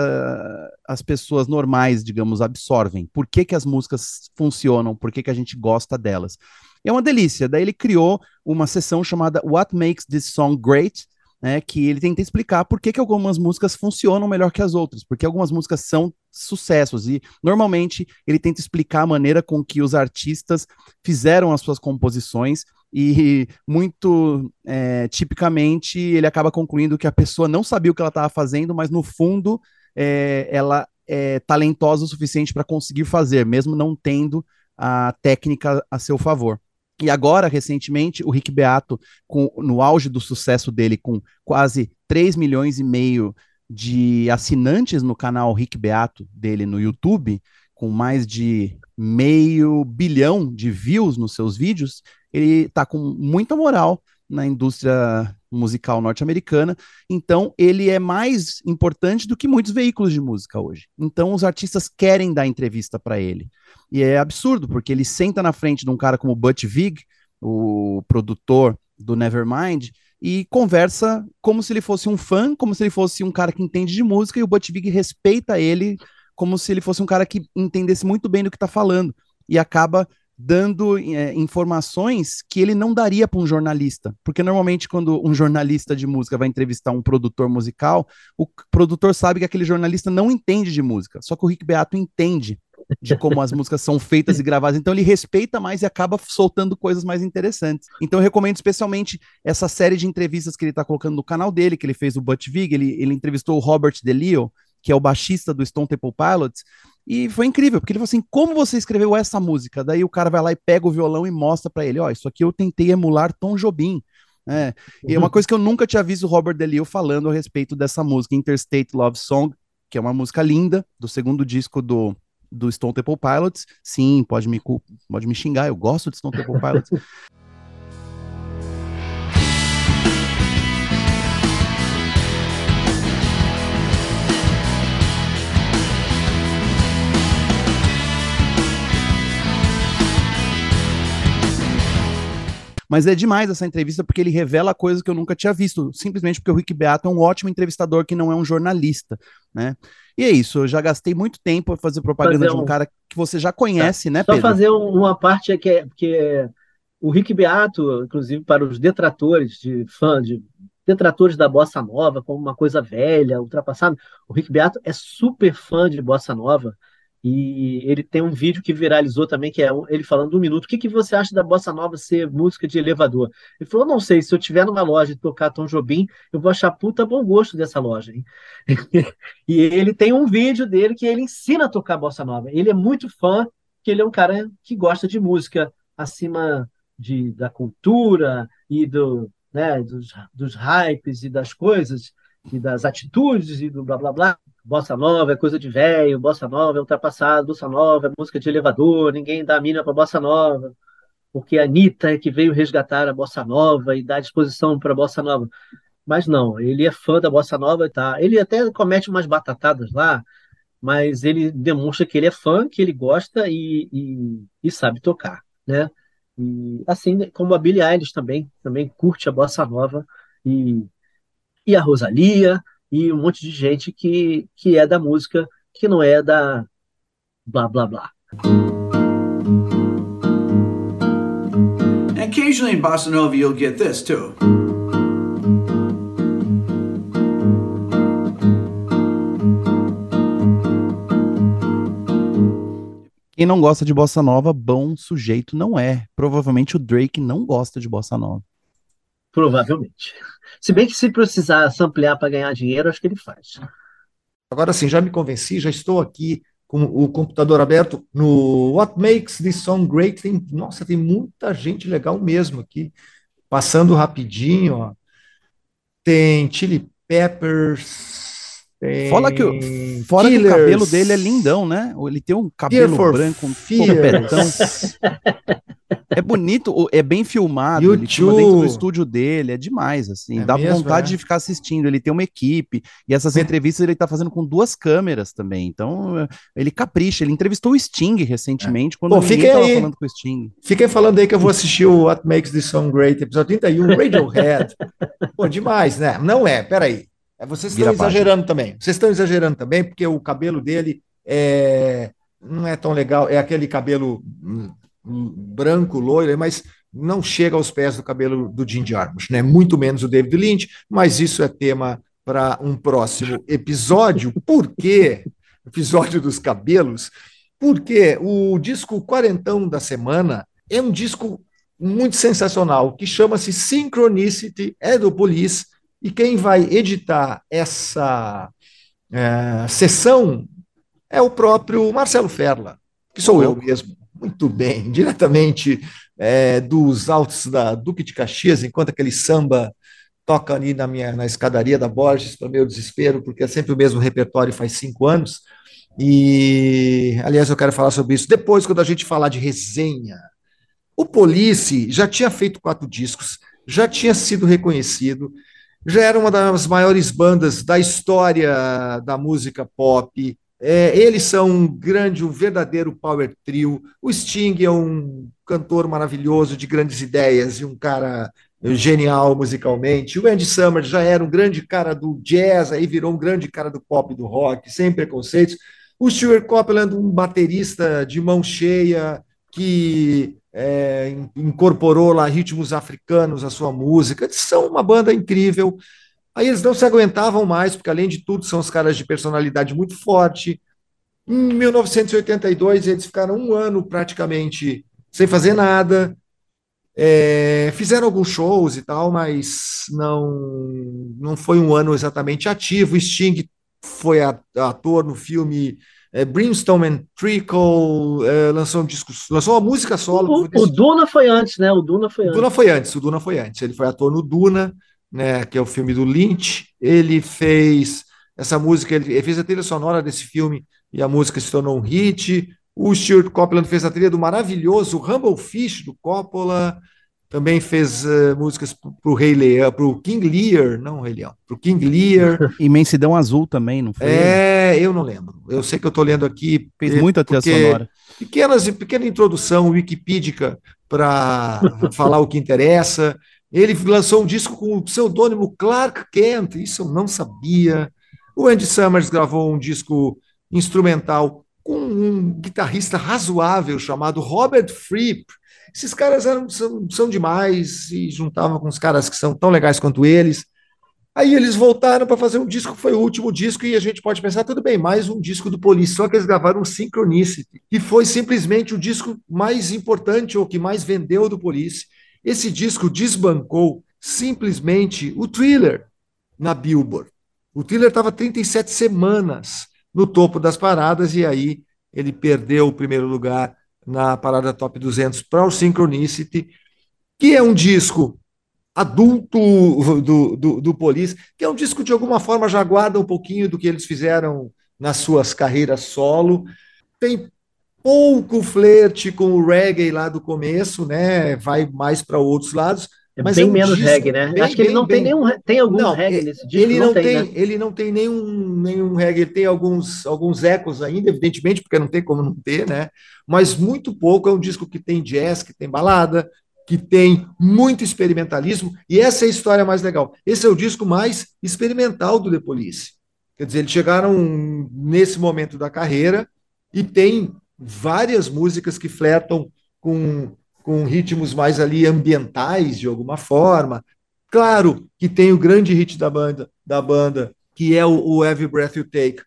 as pessoas normais, digamos, absorvem. Por que, que as músicas funcionam, por que, que a gente gosta delas. É uma delícia. Daí ele criou uma sessão chamada What Makes This Song Great, né, que ele tenta explicar por que, que algumas músicas funcionam melhor que as outras, porque algumas músicas são sucessos, e normalmente ele tenta explicar a maneira com que os artistas fizeram as suas composições, e muito é, tipicamente ele acaba concluindo que a pessoa não sabia o que ela estava fazendo, mas no fundo é, ela é talentosa o suficiente para conseguir fazer, mesmo não tendo a técnica a seu favor. E agora, recentemente, o Rick Beato, com, no auge do sucesso dele, com quase 3 milhões e meio de assinantes no canal Rick Beato dele no YouTube, com mais de meio bilhão de views nos seus vídeos, ele está com muita moral na indústria musical norte-americana, então ele é mais importante do que muitos veículos de música hoje. Então os artistas querem dar entrevista para ele. E é absurdo, porque ele senta na frente de um cara como Butch Vig, o produtor do Nevermind, e conversa como se ele fosse um fã, como se ele fosse um cara que entende de música, e o Butch Vig respeita ele como se ele fosse um cara que entendesse muito bem do que está falando. E acaba dando é, informações que ele não daria para um jornalista. Porque normalmente, quando um jornalista de música vai entrevistar um produtor musical, o produtor sabe que aquele jornalista não entende de música. Só que o Rick Beato entende de como as músicas são feitas e gravadas. Então ele respeita mais e acaba soltando coisas mais interessantes. Então eu recomendo especialmente essa série de entrevistas que ele está colocando no canal dele, que ele fez o Butch Vig, ele, ele entrevistou o Robert DeLeo, que é o baixista do Stone Temple Pilots, e foi incrível, porque ele falou assim: como você escreveu essa música? Daí o cara vai lá e pega o violão e mostra para ele: ó, oh, isso aqui eu tentei emular Tom Jobim. É, e é uma coisa que eu nunca tinha visto o Robert DeLeo falando a respeito dessa música, Interstate Love Song, que é uma música linda, do segundo disco do, do Stone Temple Pilots. Sim, pode me, pode me xingar, eu gosto de Stone Temple Pilots. Mas é demais essa entrevista porque ele revela coisas que eu nunca tinha visto, simplesmente porque o Rick Beato é um ótimo entrevistador que não é um jornalista, né? E é isso, eu já gastei muito tempo a fazer propaganda fazer um... de um cara que você já conhece, tá. né, Pedro? Só fazer uma parte que é, que é o Rick Beato, inclusive para os detratores de fã de detratores da bossa nova como uma coisa velha, ultrapassada, o Rick Beato é super fã de bossa nova. E ele tem um vídeo que viralizou também, que é ele falando um minuto. O que, que você acha da bossa nova ser música de elevador? Ele falou: não sei, se eu tiver numa loja e tocar Tom Jobim, eu vou achar puta bom gosto dessa loja. Hein? e ele tem um vídeo dele que ele ensina a tocar bossa nova. Ele é muito fã, que ele é um cara que gosta de música acima de, da cultura e do, né, dos, dos hypes e das coisas, e das atitudes e do blá blá blá. Bossa nova é coisa de velho, bossa nova é ultrapassado, bossa nova é música de elevador, ninguém dá mina para bossa nova, porque a Anitta é que veio resgatar a bossa nova e dar disposição para a bossa nova. Mas não, ele é fã da bossa nova, tá? Ele até comete umas batatadas lá, mas ele demonstra que ele é fã, que ele gosta e, e, e sabe tocar, né? E assim como a Billie Eilish também, também curte a bossa nova e, e a Rosalia e um monte de gente que, que é da música, que não é da blá blá blá. Occasionally in bossa nova you'll get this too. Quem não gosta de bossa nova, bom sujeito não é. Provavelmente o Drake não gosta de bossa nova. Provavelmente. Se bem que se precisar ampliar para ganhar dinheiro, acho que ele faz. Agora sim, já me convenci, já estou aqui com o computador aberto no What Makes This Song Great. Tem, nossa, tem muita gente legal mesmo aqui. Passando rapidinho, ó. Tem Chili Peppers, Fala que, fora que o cabelo dele é lindão, né? Ele tem um cabelo branco, um. é bonito, é bem filmado. YouTube. Ele filma dentro do estúdio dele, é demais, assim. É dá mesmo, vontade é? de ficar assistindo. Ele tem uma equipe e essas entrevistas ele tá fazendo com duas câmeras também. Então, ele capricha. Ele entrevistou o Sting recentemente, é. quando Pô, tava aí. falando com o Sting. Fiquem falando aí que eu vou assistir o What Makes This Song Great, episódio 31, Radiohead. Pô, demais, né? Não é, peraí. É, vocês estão exagerando também. Vocês estão exagerando também, porque o cabelo dele é, não é tão legal. É aquele cabelo hum, branco, loiro, mas não chega aos pés do cabelo do Jim Jarmusch, né? Muito menos o David Lynch, mas isso é tema para um próximo episódio. Por quê? Episódio dos cabelos. Porque o disco quarentão da semana é um disco muito sensacional que chama-se Synchronicity, é do Police e quem vai editar essa é, sessão é o próprio Marcelo Ferla, que sou eu mesmo. Muito bem, diretamente é, dos altos da Duque de Caxias, enquanto aquele samba toca ali na minha na escadaria da Borges, para meu desespero, porque é sempre o mesmo repertório faz cinco anos. E, aliás, eu quero falar sobre isso depois, quando a gente falar de resenha. O Police já tinha feito quatro discos, já tinha sido reconhecido, já era uma das maiores bandas da história da música pop. É, eles são um grande, um verdadeiro power trio. O Sting é um cantor maravilhoso, de grandes ideias e um cara genial musicalmente. O Andy Summers já era um grande cara do jazz, aí virou um grande cara do pop, do rock, sem preconceitos. O Stuart Copeland, um baterista de mão cheia, que é, incorporou lá ritmos africanos à sua música. Eles são uma banda incrível. Aí eles não se aguentavam mais, porque além de tudo são os caras de personalidade muito forte. Em 1982 eles ficaram um ano praticamente sem fazer nada. É, fizeram alguns shows e tal, mas não não foi um ano exatamente ativo. Sting foi ator no filme é, Brimstone and Trickle, é, lançou um disco, lançou uma música solo. O, o, Duna foi antes, né? O Duna foi o antes. Duna foi antes, o Duna foi antes. Ele foi ator no Duna, né? Que é o filme do Lynch. Ele fez essa música, ele, fez a trilha sonora desse filme e a música se tornou um hit. O Stuart Copeland fez a trilha do maravilhoso Rumble Fish do Coppola. Também fez uh, músicas para o Rei Leão, para o King Lear, não o Rei Leão, para o King Lear. Imensidão Azul também, não foi? É, eu não lembro. Eu sei que eu estou lendo aqui. Fez muita trilha sonora. Pequenas, pequena introdução wikipídica para falar o que interessa. Ele lançou um disco com o pseudônimo Clark Kent, isso eu não sabia. O Andy Summers gravou um disco instrumental com um guitarrista razoável chamado Robert Fripp, esses caras eram, são, são demais e juntavam com os caras que são tão legais quanto eles. Aí eles voltaram para fazer um disco foi o último disco, e a gente pode pensar, tudo bem, mais um disco do Police, só que eles gravaram um Synchronicity, que foi simplesmente o disco mais importante ou que mais vendeu do Police. Esse disco desbancou simplesmente o Thriller na Billboard. O Thriller estava 37 semanas no topo das paradas, e aí ele perdeu o primeiro lugar na parada top 200 para o Synchronicity. que é um disco adulto do, do, do Police, que é um disco de alguma forma já guarda um pouquinho do que eles fizeram nas suas carreiras solo. Tem pouco flerte com o reggae lá do começo, né? Vai mais para outros lados. É mas bem é um menos disco, reggae, né? Bem, Acho que ele não bem, tem nenhum. Tem algum não, reggae nesse disco? Ele não, não tem, tem né? ele não tem nenhum, nenhum reggae, ele tem alguns, alguns ecos ainda, evidentemente, porque não tem como não ter, né? Mas muito pouco. É um disco que tem jazz, que tem balada, que tem muito experimentalismo, e essa é a história mais legal. Esse é o disco mais experimental do The Police. Quer dizer, eles chegaram nesse momento da carreira e tem várias músicas que flertam com, com ritmos mais ali ambientais, de alguma forma. Claro que tem o grande hit da banda, da banda que é o, o Every Breath You Take,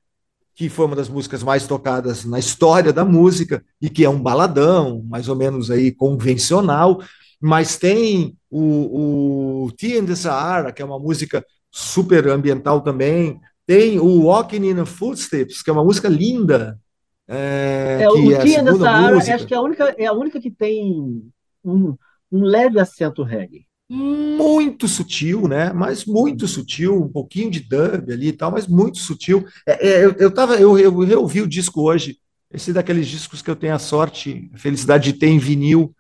que foi uma das músicas mais tocadas na história da música e que é um baladão, mais ou menos aí convencional, mas tem o, o Tea in the Sahara, que é uma música super ambiental também, tem o Walking in the Footsteps, que é uma música linda. É, é, o in the Sahara, acho que é a única, é a única que tem um, um leve acento reggae muito sutil, né? Mas muito sutil, um pouquinho de dub ali e tal, mas muito sutil. É, é, eu, eu tava, eu, eu reouvi o disco hoje, esse daqueles discos que eu tenho a sorte, a felicidade de ter em vinil,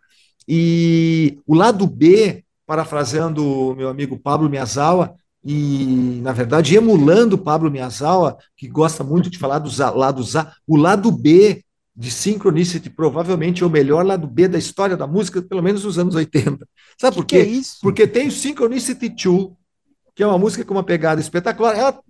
e o lado B, parafraseando o meu amigo Pablo Miyazawa, e, na verdade, emulando Pablo Miyazawa, que gosta muito de falar dos lados A, o lado B de Synchronicity provavelmente é o melhor lado B da história da música, pelo menos nos anos 80. Sabe por quê? É? Porque tem o Synchronicity 2, que é uma música com uma pegada espetacular, ela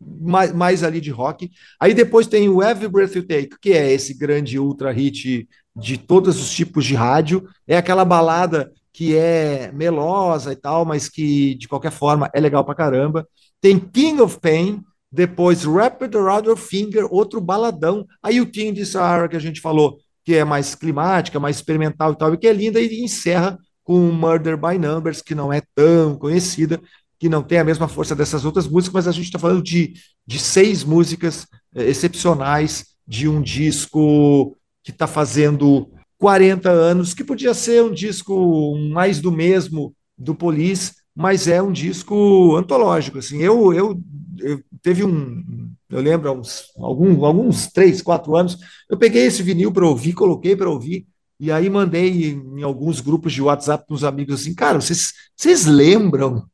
mais, mais ali de rock. Aí depois tem o Every Breath You Take, que é esse grande ultra hit de todos os tipos de rádio. É aquela balada que é melosa e tal, mas que de qualquer forma é legal pra caramba. Tem King of Pain, depois Rapid Around Your Finger, outro baladão. Aí o Team de Sahara que a gente falou, que é mais climática, mais experimental e tal, e que é linda, e encerra com Murder by Numbers, que não é tão conhecida, que não tem a mesma força dessas outras músicas, mas a gente está falando de, de seis músicas é, excepcionais de um disco que está fazendo 40 anos, que podia ser um disco mais do mesmo do Police, mas é um disco antológico. Assim, eu, eu, eu teve um, eu lembro, uns, alguns, alguns três, quatro anos, eu peguei esse vinil para ouvir, coloquei para ouvir, e aí mandei em alguns grupos de WhatsApp para os amigos assim, cara, vocês, vocês lembram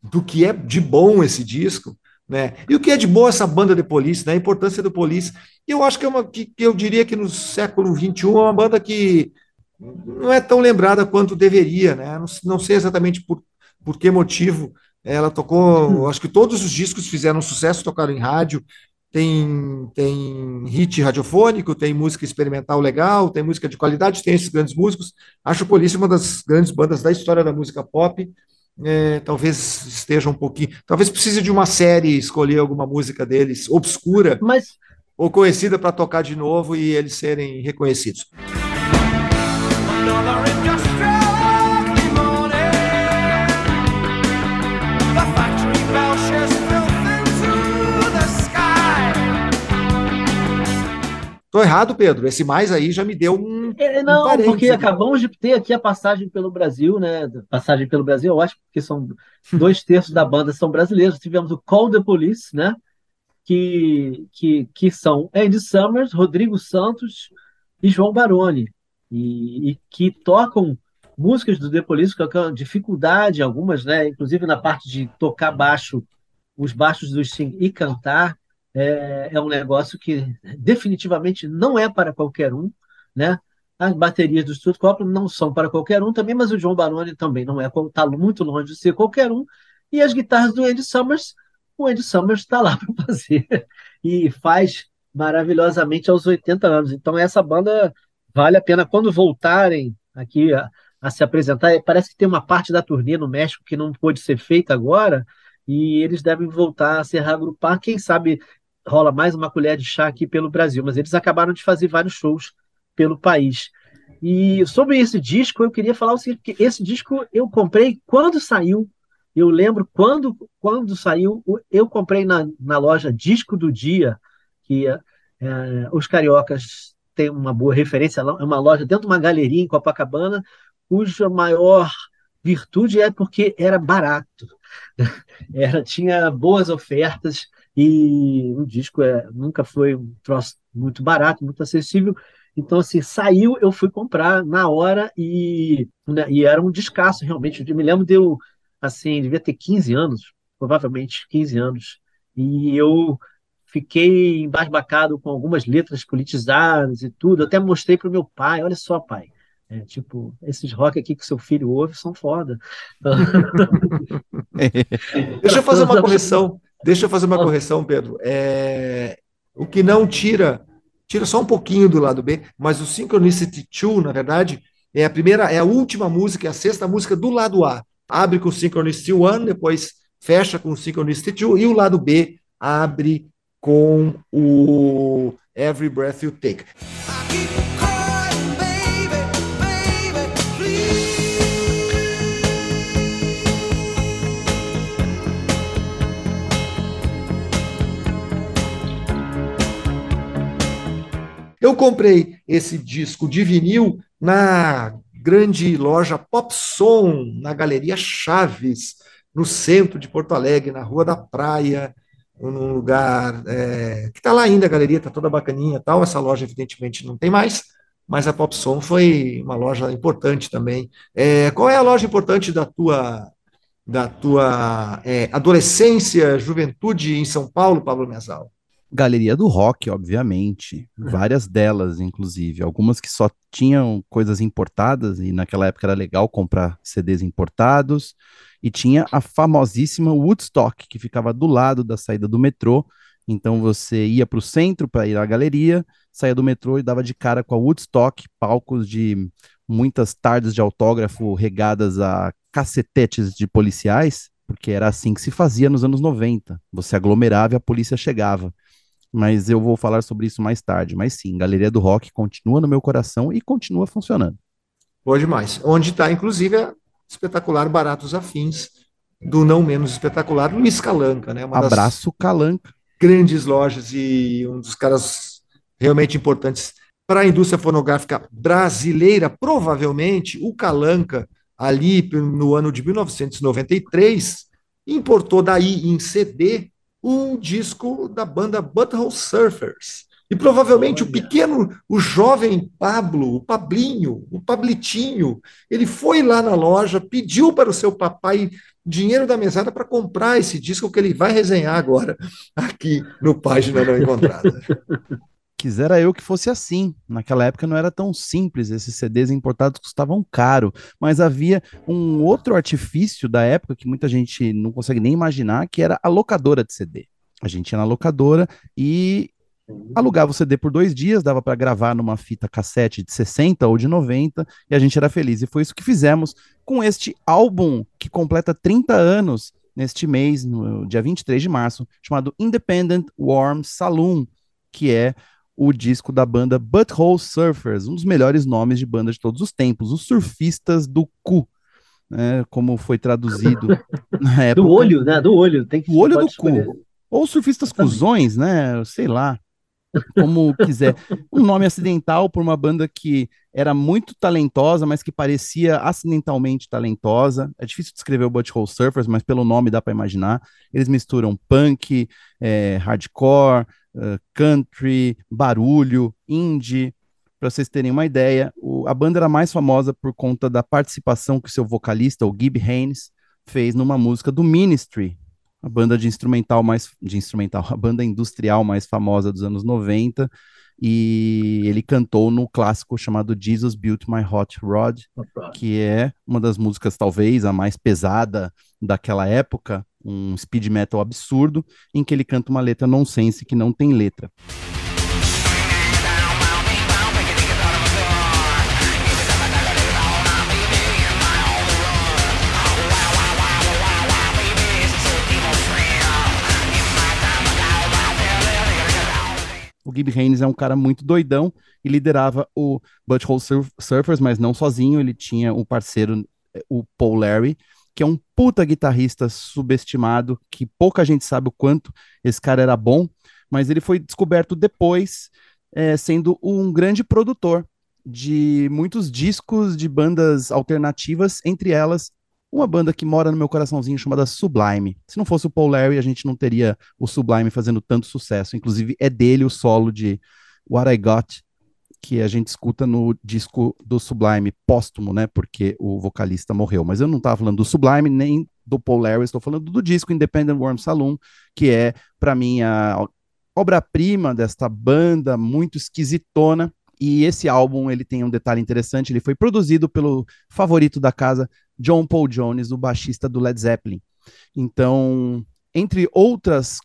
do que é de bom esse disco? Né? E o que é de boa essa banda de Police, né? a importância do Police. Eu acho que é uma que, que eu diria que no século XXI é uma banda que não é tão lembrada quanto deveria, né? Não, não sei exatamente por, por que motivo. Ela tocou, acho que todos os discos fizeram sucesso, tocaram em rádio. Tem, tem hit radiofônico, tem música experimental legal, tem música de qualidade, tem esses grandes músicos. Acho o Police uma das grandes bandas da história da música pop é, talvez esteja um pouquinho. Talvez precise de uma série escolher alguma música deles obscura Mas... ou conhecida para tocar de novo e eles serem reconhecidos. Estou errado, Pedro. Esse mais aí já me deu um. É, não, um porque acabamos de ter aqui a passagem pelo Brasil, né? Passagem pelo Brasil, eu acho que são dois terços da banda são brasileiros. Tivemos o Call the Police, né? Que, que, que são Andy Summers, Rodrigo Santos e João Baroni. E, e que tocam músicas do The Police com dificuldade, algumas, né? Inclusive na parte de tocar baixo, os baixos do Sting e cantar é, é um negócio que definitivamente não é para qualquer um, né? As baterias do Stuart Copeland não são para qualquer um também, mas o John Baroni também não é, está muito longe de ser qualquer um. E as guitarras do Andy Summers, o Andy Summers está lá para fazer e faz maravilhosamente aos 80 anos. Então essa banda vale a pena quando voltarem aqui a, a se apresentar. Parece que tem uma parte da turnê no México que não pôde ser feita agora e eles devem voltar a se reagrupar. Quem sabe rola mais uma colher de chá aqui pelo Brasil, mas eles acabaram de fazer vários shows pelo país. E sobre esse disco, eu queria falar o seguinte, que esse disco eu comprei quando saiu. Eu lembro quando, quando saiu, eu comprei na, na loja Disco do Dia, que é, os cariocas têm uma boa referência, é uma loja dentro de uma galeria em Copacabana, cuja maior virtude é porque era barato. Era, tinha boas ofertas e o disco é, nunca foi um troço muito barato, muito acessível. Então, assim, saiu, eu fui comprar na hora e, né, e era um descasso, realmente. Eu me lembro de eu, assim, devia ter 15 anos, provavelmente 15 anos, e eu fiquei embasbacado com algumas letras politizadas e tudo. Até mostrei para o meu pai: olha só, pai. É, tipo, esses rock aqui que seu filho ouve são foda. Deixa eu fazer uma correção. Deixa eu fazer uma correção, Pedro. É... O que não tira, tira só um pouquinho do lado B, mas o Synchronicity 2, na verdade, é a primeira, é a última música, é a sexta música do lado A. Abre com o Synchronicity 1, depois fecha com o Synchronicity 2, e o lado B abre com o Every Breath You Take. Eu comprei esse disco de vinil na grande loja Pop Som, na Galeria Chaves, no centro de Porto Alegre, na Rua da Praia, num lugar é, que está lá ainda, a galeria está toda bacaninha tal. Essa loja, evidentemente, não tem mais, mas a Pop Som foi uma loja importante também. É, qual é a loja importante da tua, da tua é, adolescência, juventude em São Paulo, Pablo Mesal? Galeria do Rock, obviamente, várias delas, inclusive, algumas que só tinham coisas importadas e naquela época era legal comprar CDs importados, e tinha a famosíssima Woodstock, que ficava do lado da saída do metrô, então você ia para o centro para ir à galeria, saía do metrô e dava de cara com a Woodstock, palcos de muitas tardes de autógrafo regadas a cacetetes de policiais, porque era assim que se fazia nos anos 90. Você aglomerava e a polícia chegava mas eu vou falar sobre isso mais tarde. Mas sim, Galeria do Rock continua no meu coração e continua funcionando. Boa demais. Onde está, inclusive, a espetacular Baratos Afins, do não menos espetacular Luiz Calanca, né? Uma Abraço, Calanca. Grandes lojas e um dos caras realmente importantes para a indústria fonográfica brasileira. Provavelmente o Calanca, ali no ano de 1993, importou daí em CD um disco da banda Butthole Surfers. E provavelmente Olha. o pequeno, o jovem Pablo, o Pablinho, o Pablitinho, ele foi lá na loja, pediu para o seu papai dinheiro da mesada para comprar esse disco que ele vai resenhar agora aqui no Página Não Encontrada. Quisera eu que fosse assim. Naquela época não era tão simples, esses CDs importados custavam caro, mas havia um outro artifício da época que muita gente não consegue nem imaginar, que era a locadora de CD. A gente ia na locadora e alugava o CD por dois dias, dava para gravar numa fita cassete de 60 ou de 90, e a gente era feliz. E foi isso que fizemos com este álbum que completa 30 anos neste mês, no dia 23 de março, chamado Independent Warm Saloon, que é o disco da banda Butthole Surfers, um dos melhores nomes de banda de todos os tempos, os surfistas do cu, né, como foi traduzido na época. Do olho, né? Do olho, tem que O olho do escolher. cu. Ou surfistas cuzões, né? Sei lá. Como quiser. Um nome acidental por uma banda que era muito talentosa, mas que parecia acidentalmente talentosa. É difícil descrever o Butthole Surfers, mas pelo nome dá para imaginar. Eles misturam punk, é, hardcore, uh, country, barulho, indie. Para vocês terem uma ideia, o, a banda era mais famosa por conta da participação que o seu vocalista, o Gib Haynes, fez numa música do Ministry, a banda de instrumental mais de instrumental, a banda industrial mais famosa dos anos 90, e ele cantou no clássico chamado Jesus Built My Hot Rod, que é uma das músicas talvez a mais pesada daquela época, um speed metal absurdo, em que ele canta uma letra nonsense que não tem letra. O Gib Haynes é um cara muito doidão e liderava o Butthole Surf Surfers, mas não sozinho, ele tinha um parceiro, o Paul Larry, que é um puta guitarrista subestimado, que pouca gente sabe o quanto esse cara era bom, mas ele foi descoberto depois, é, sendo um grande produtor de muitos discos de bandas alternativas, entre elas uma banda que mora no meu coraçãozinho chamada Sublime. Se não fosse o Paul Larry, a gente não teria o Sublime fazendo tanto sucesso. Inclusive, é dele o solo de What I Got, que a gente escuta no disco do Sublime póstumo, né? Porque o vocalista morreu. Mas eu não estava falando do Sublime nem do Paul Larry, estou falando do disco Independent Worm Saloon, que é, para mim, a obra-prima desta banda muito esquisitona. E esse álbum ele tem um detalhe interessante, ele foi produzido pelo favorito da casa, John Paul Jones, o baixista do Led Zeppelin. Então, entre outras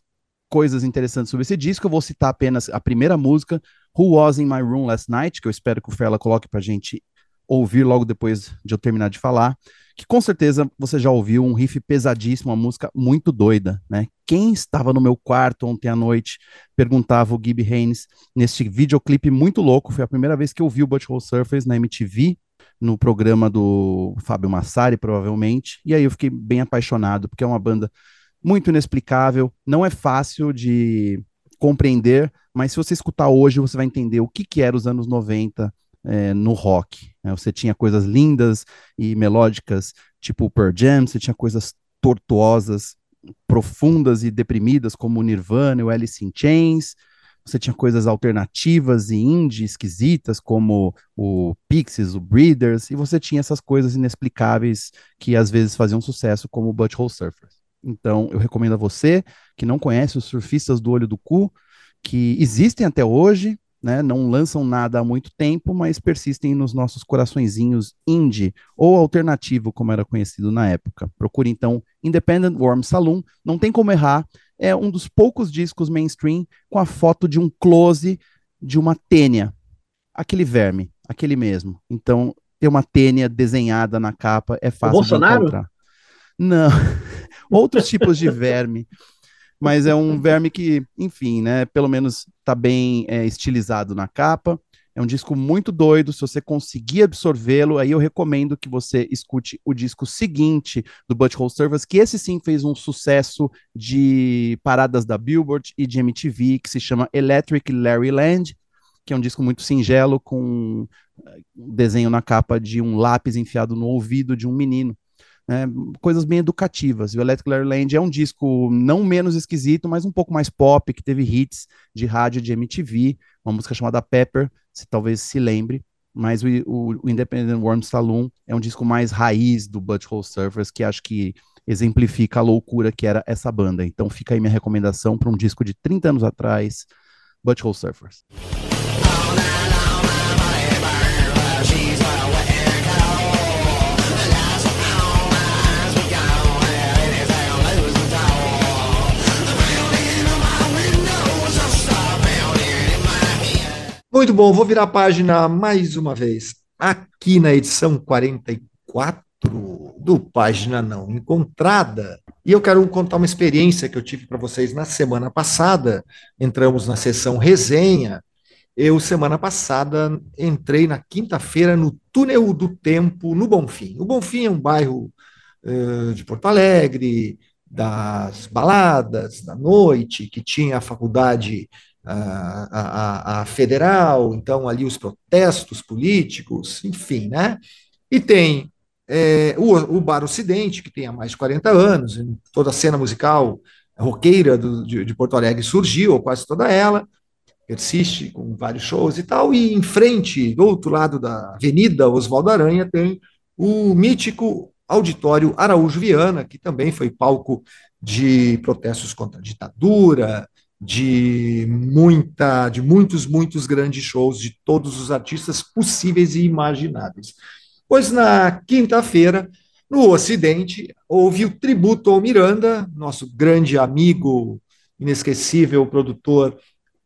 coisas interessantes sobre esse disco, eu vou citar apenas a primeira música, Who Was in My Room Last Night, que eu espero que o Ferla coloque pra gente ouvir logo depois de eu terminar de falar, que com certeza você já ouviu um riff pesadíssimo, uma música muito doida, né? Quem estava no meu quarto ontem à noite, perguntava o Gibby Haynes, neste videoclipe muito louco, foi a primeira vez que eu vi o Butthole Surface na MTV, no programa do Fábio Massari, provavelmente, e aí eu fiquei bem apaixonado, porque é uma banda muito inexplicável, não é fácil de compreender, mas se você escutar hoje, você vai entender o que, que era os anos 90 é, no rock. Né? Você tinha coisas lindas e melódicas, tipo Pearl Jam, você tinha coisas tortuosas, profundas e deprimidas, como o Nirvana o Alice in Chains, você tinha coisas alternativas e indie esquisitas, como o Pixies, o Breeders, e você tinha essas coisas inexplicáveis que às vezes faziam sucesso, como o Butthole Surfers. Então, eu recomendo a você que não conhece os surfistas do olho do cu, que existem até hoje, né, não lançam nada há muito tempo, mas persistem nos nossos coraçõezinhos indie ou alternativo, como era conhecido na época. Procure então Independent Worm Saloon, não tem como errar, é um dos poucos discos mainstream com a foto de um close de uma tênia, aquele verme, aquele mesmo. Então, ter uma tênia desenhada na capa é fácil de encontrar. Não, outros tipos de verme. Mas é um verme que, enfim, né, pelo menos tá bem é, estilizado na capa. É um disco muito doido, se você conseguir absorvê-lo, aí eu recomendo que você escute o disco seguinte do Butthole Service, que esse sim fez um sucesso de paradas da Billboard e de MTV, que se chama Electric Larry Land, que é um disco muito singelo, com um desenho na capa de um lápis enfiado no ouvido de um menino né, coisas bem educativas. E o Electric Land é um disco não menos esquisito, mas um pouco mais pop, que teve hits de rádio de MTV, uma música chamada Pepper, se talvez se lembre. Mas o, o, o Independent Worm Saloon é um disco mais raiz do Butthole Surfers, que acho que exemplifica a loucura que era essa banda. Então fica aí minha recomendação para um disco de 30 anos atrás, Butthole Surfers. Muito bom, vou virar a página mais uma vez. Aqui na edição 44 do Página Não Encontrada. E eu quero contar uma experiência que eu tive para vocês na semana passada. Entramos na sessão resenha. Eu, semana passada, entrei na quinta-feira no Túnel do Tempo, no Bonfim. O Bonfim é um bairro uh, de Porto Alegre, das baladas, da noite, que tinha a faculdade a, a, federal, então ali os protestos políticos, enfim, né? E tem é, o, o, Bar Ocidente, que tem há mais de 40 anos, toda a cena musical roqueira do, de, de, Porto Alegre surgiu, ou quase toda ela, persiste com vários shows e tal, e em frente, do outro lado da Avenida Oswaldo Aranha, tem o mítico Auditório Araújo Viana, que também foi palco de protestos contra a ditadura, de muita, de muitos, muitos grandes shows de todos os artistas possíveis e imagináveis. Pois na quinta-feira, no Ocidente, houve o tributo ao Miranda, nosso grande amigo, inesquecível produtor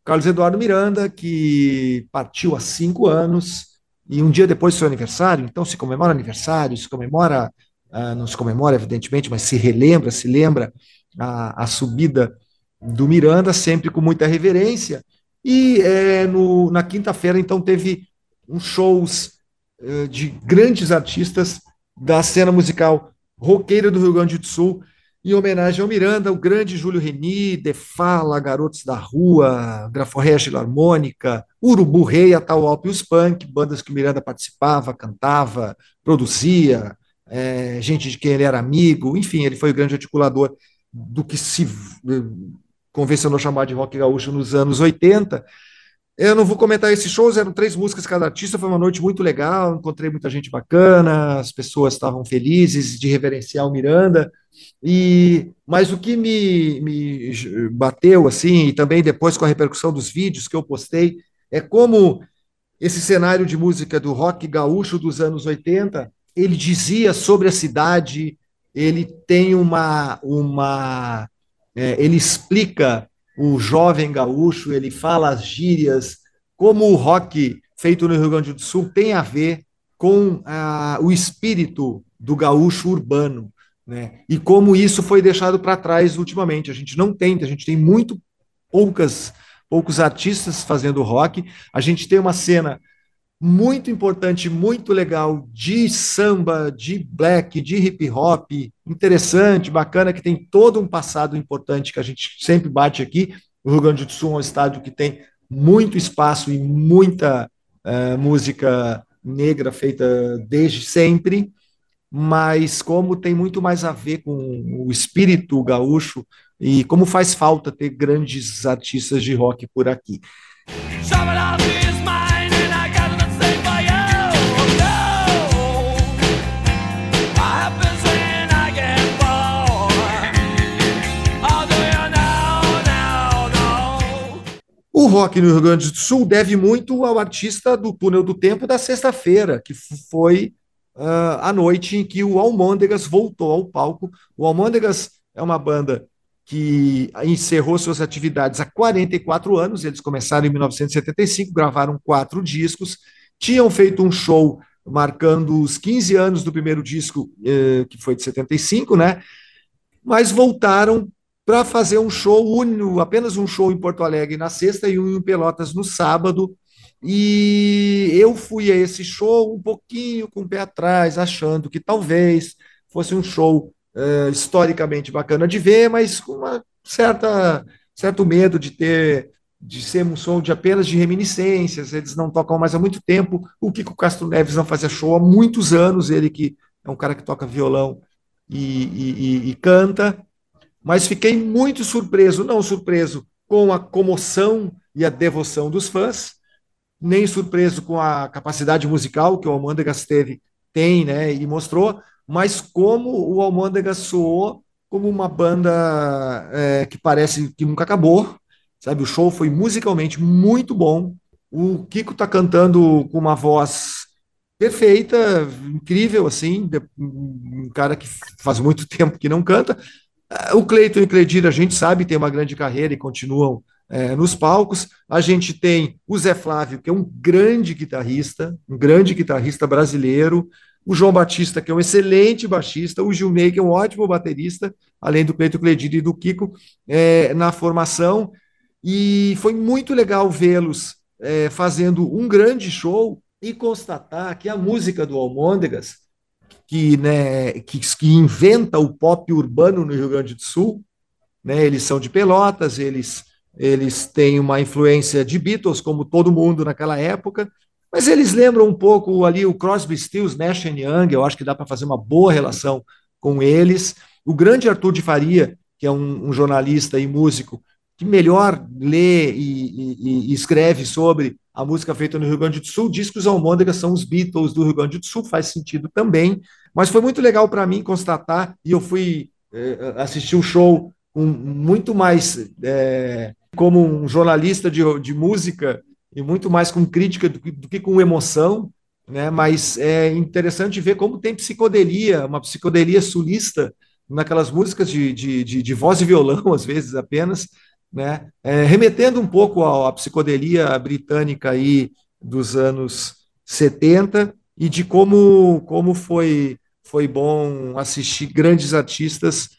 Carlos Eduardo Miranda, que partiu há cinco anos e um dia depois do seu aniversário, então se comemora aniversário, se comemora, uh, não se comemora evidentemente, mas se relembra, se lembra a, a subida do Miranda, sempre com muita reverência. E é, no, na quinta-feira, então, teve uns shows uh, de grandes artistas da cena musical roqueira do Rio Grande do Sul, em homenagem ao Miranda, o grande Júlio Reni, Defala, Garotos da Rua, Graforreia Harmônica, Urubu Rei, Atahualpa e os Punk, bandas que o Miranda participava, cantava, produzia, é, gente de quem ele era amigo, enfim, ele foi o grande articulador do que se convencionou chamar de rock gaúcho nos anos 80. Eu não vou comentar esses shows, eram três músicas cada artista, foi uma noite muito legal, encontrei muita gente bacana, as pessoas estavam felizes de reverenciar o Miranda. E mas o que me, me bateu assim, e também depois com a repercussão dos vídeos que eu postei, é como esse cenário de música do rock gaúcho dos anos 80, ele dizia sobre a cidade, ele tem uma uma é, ele explica o jovem gaúcho, ele fala as gírias, como o rock feito no Rio Grande do Sul tem a ver com ah, o espírito do gaúcho urbano, né? E como isso foi deixado para trás ultimamente. A gente não tem, a gente tem muito poucas poucos artistas fazendo rock. A gente tem uma cena muito importante, muito legal de samba, de black, de hip hop, interessante, bacana, que tem todo um passado importante que a gente sempre bate aqui. O Rio Grande do Sul é um estado que tem muito espaço e muita uh, música negra feita desde sempre, mas como tem muito mais a ver com o espírito gaúcho e como faz falta ter grandes artistas de rock por aqui. O rock no Rio Grande do Sul deve muito ao artista do Túnel do Tempo da sexta-feira, que foi uh, a noite em que o Almôndegas voltou ao palco. O Almôndegas é uma banda que encerrou suas atividades há 44 anos. Eles começaram em 1975, gravaram quatro discos, tinham feito um show marcando os 15 anos do primeiro disco, eh, que foi de 75, né? Mas voltaram para fazer um show único, apenas um show em Porto Alegre na sexta e um em Pelotas no sábado. E eu fui a esse show um pouquinho com o pé atrás, achando que talvez fosse um show uh, historicamente bacana de ver, mas com uma certa certo medo de ter de ser um som de apenas de reminiscências, eles não tocam mais há muito tempo. O Kiko Castro Neves não fazia show há muitos anos, ele que é um cara que toca violão e, e, e canta, mas fiquei muito surpreso, não surpreso com a comoção e a devoção dos fãs, nem surpreso com a capacidade musical que o Almôndegas teve, tem, né, e mostrou, mas como o Almôndegas soou como uma banda é, que parece que nunca acabou, sabe? O show foi musicalmente muito bom. O Kiko tá cantando com uma voz perfeita, incrível, assim, um cara que faz muito tempo que não canta, o Cleiton e o Cledir, a gente sabe, tem uma grande carreira e continuam é, nos palcos. A gente tem o Zé Flávio, que é um grande guitarrista, um grande guitarrista brasileiro. O João Batista, que é um excelente baixista. O Gilney, que é um ótimo baterista, além do Cleiton Cledir e do Kiko, é, na formação. E foi muito legal vê-los é, fazendo um grande show e constatar que a música do Almôndegas que, né, que, que inventa o pop urbano no Rio Grande do Sul. Né, eles são de Pelotas, eles, eles têm uma influência de Beatles, como todo mundo naquela época, mas eles lembram um pouco ali o Crosby, Stills, Nash Young, eu acho que dá para fazer uma boa relação com eles. O grande Arthur de Faria, que é um, um jornalista e músico, que melhor lê e, e, e, escreve sobre a música feita no Rio Grande do Sul, diz que os Almôndegas são os Beatles do Rio Grande do Sul, faz sentido também, mas foi muito legal para mim constatar, e eu fui é, assistir o show muito mais é, como um jornalista de, de música e muito mais com crítica do que, do que com emoção, né? mas é interessante ver como tem psicodelia, uma psicodelia sulista naquelas músicas de, de, de, de voz e violão, às vezes apenas, né? É, remetendo um pouco à, à, psicodelia britânica aí dos anos 70 e de como, como foi, foi bom assistir grandes artistas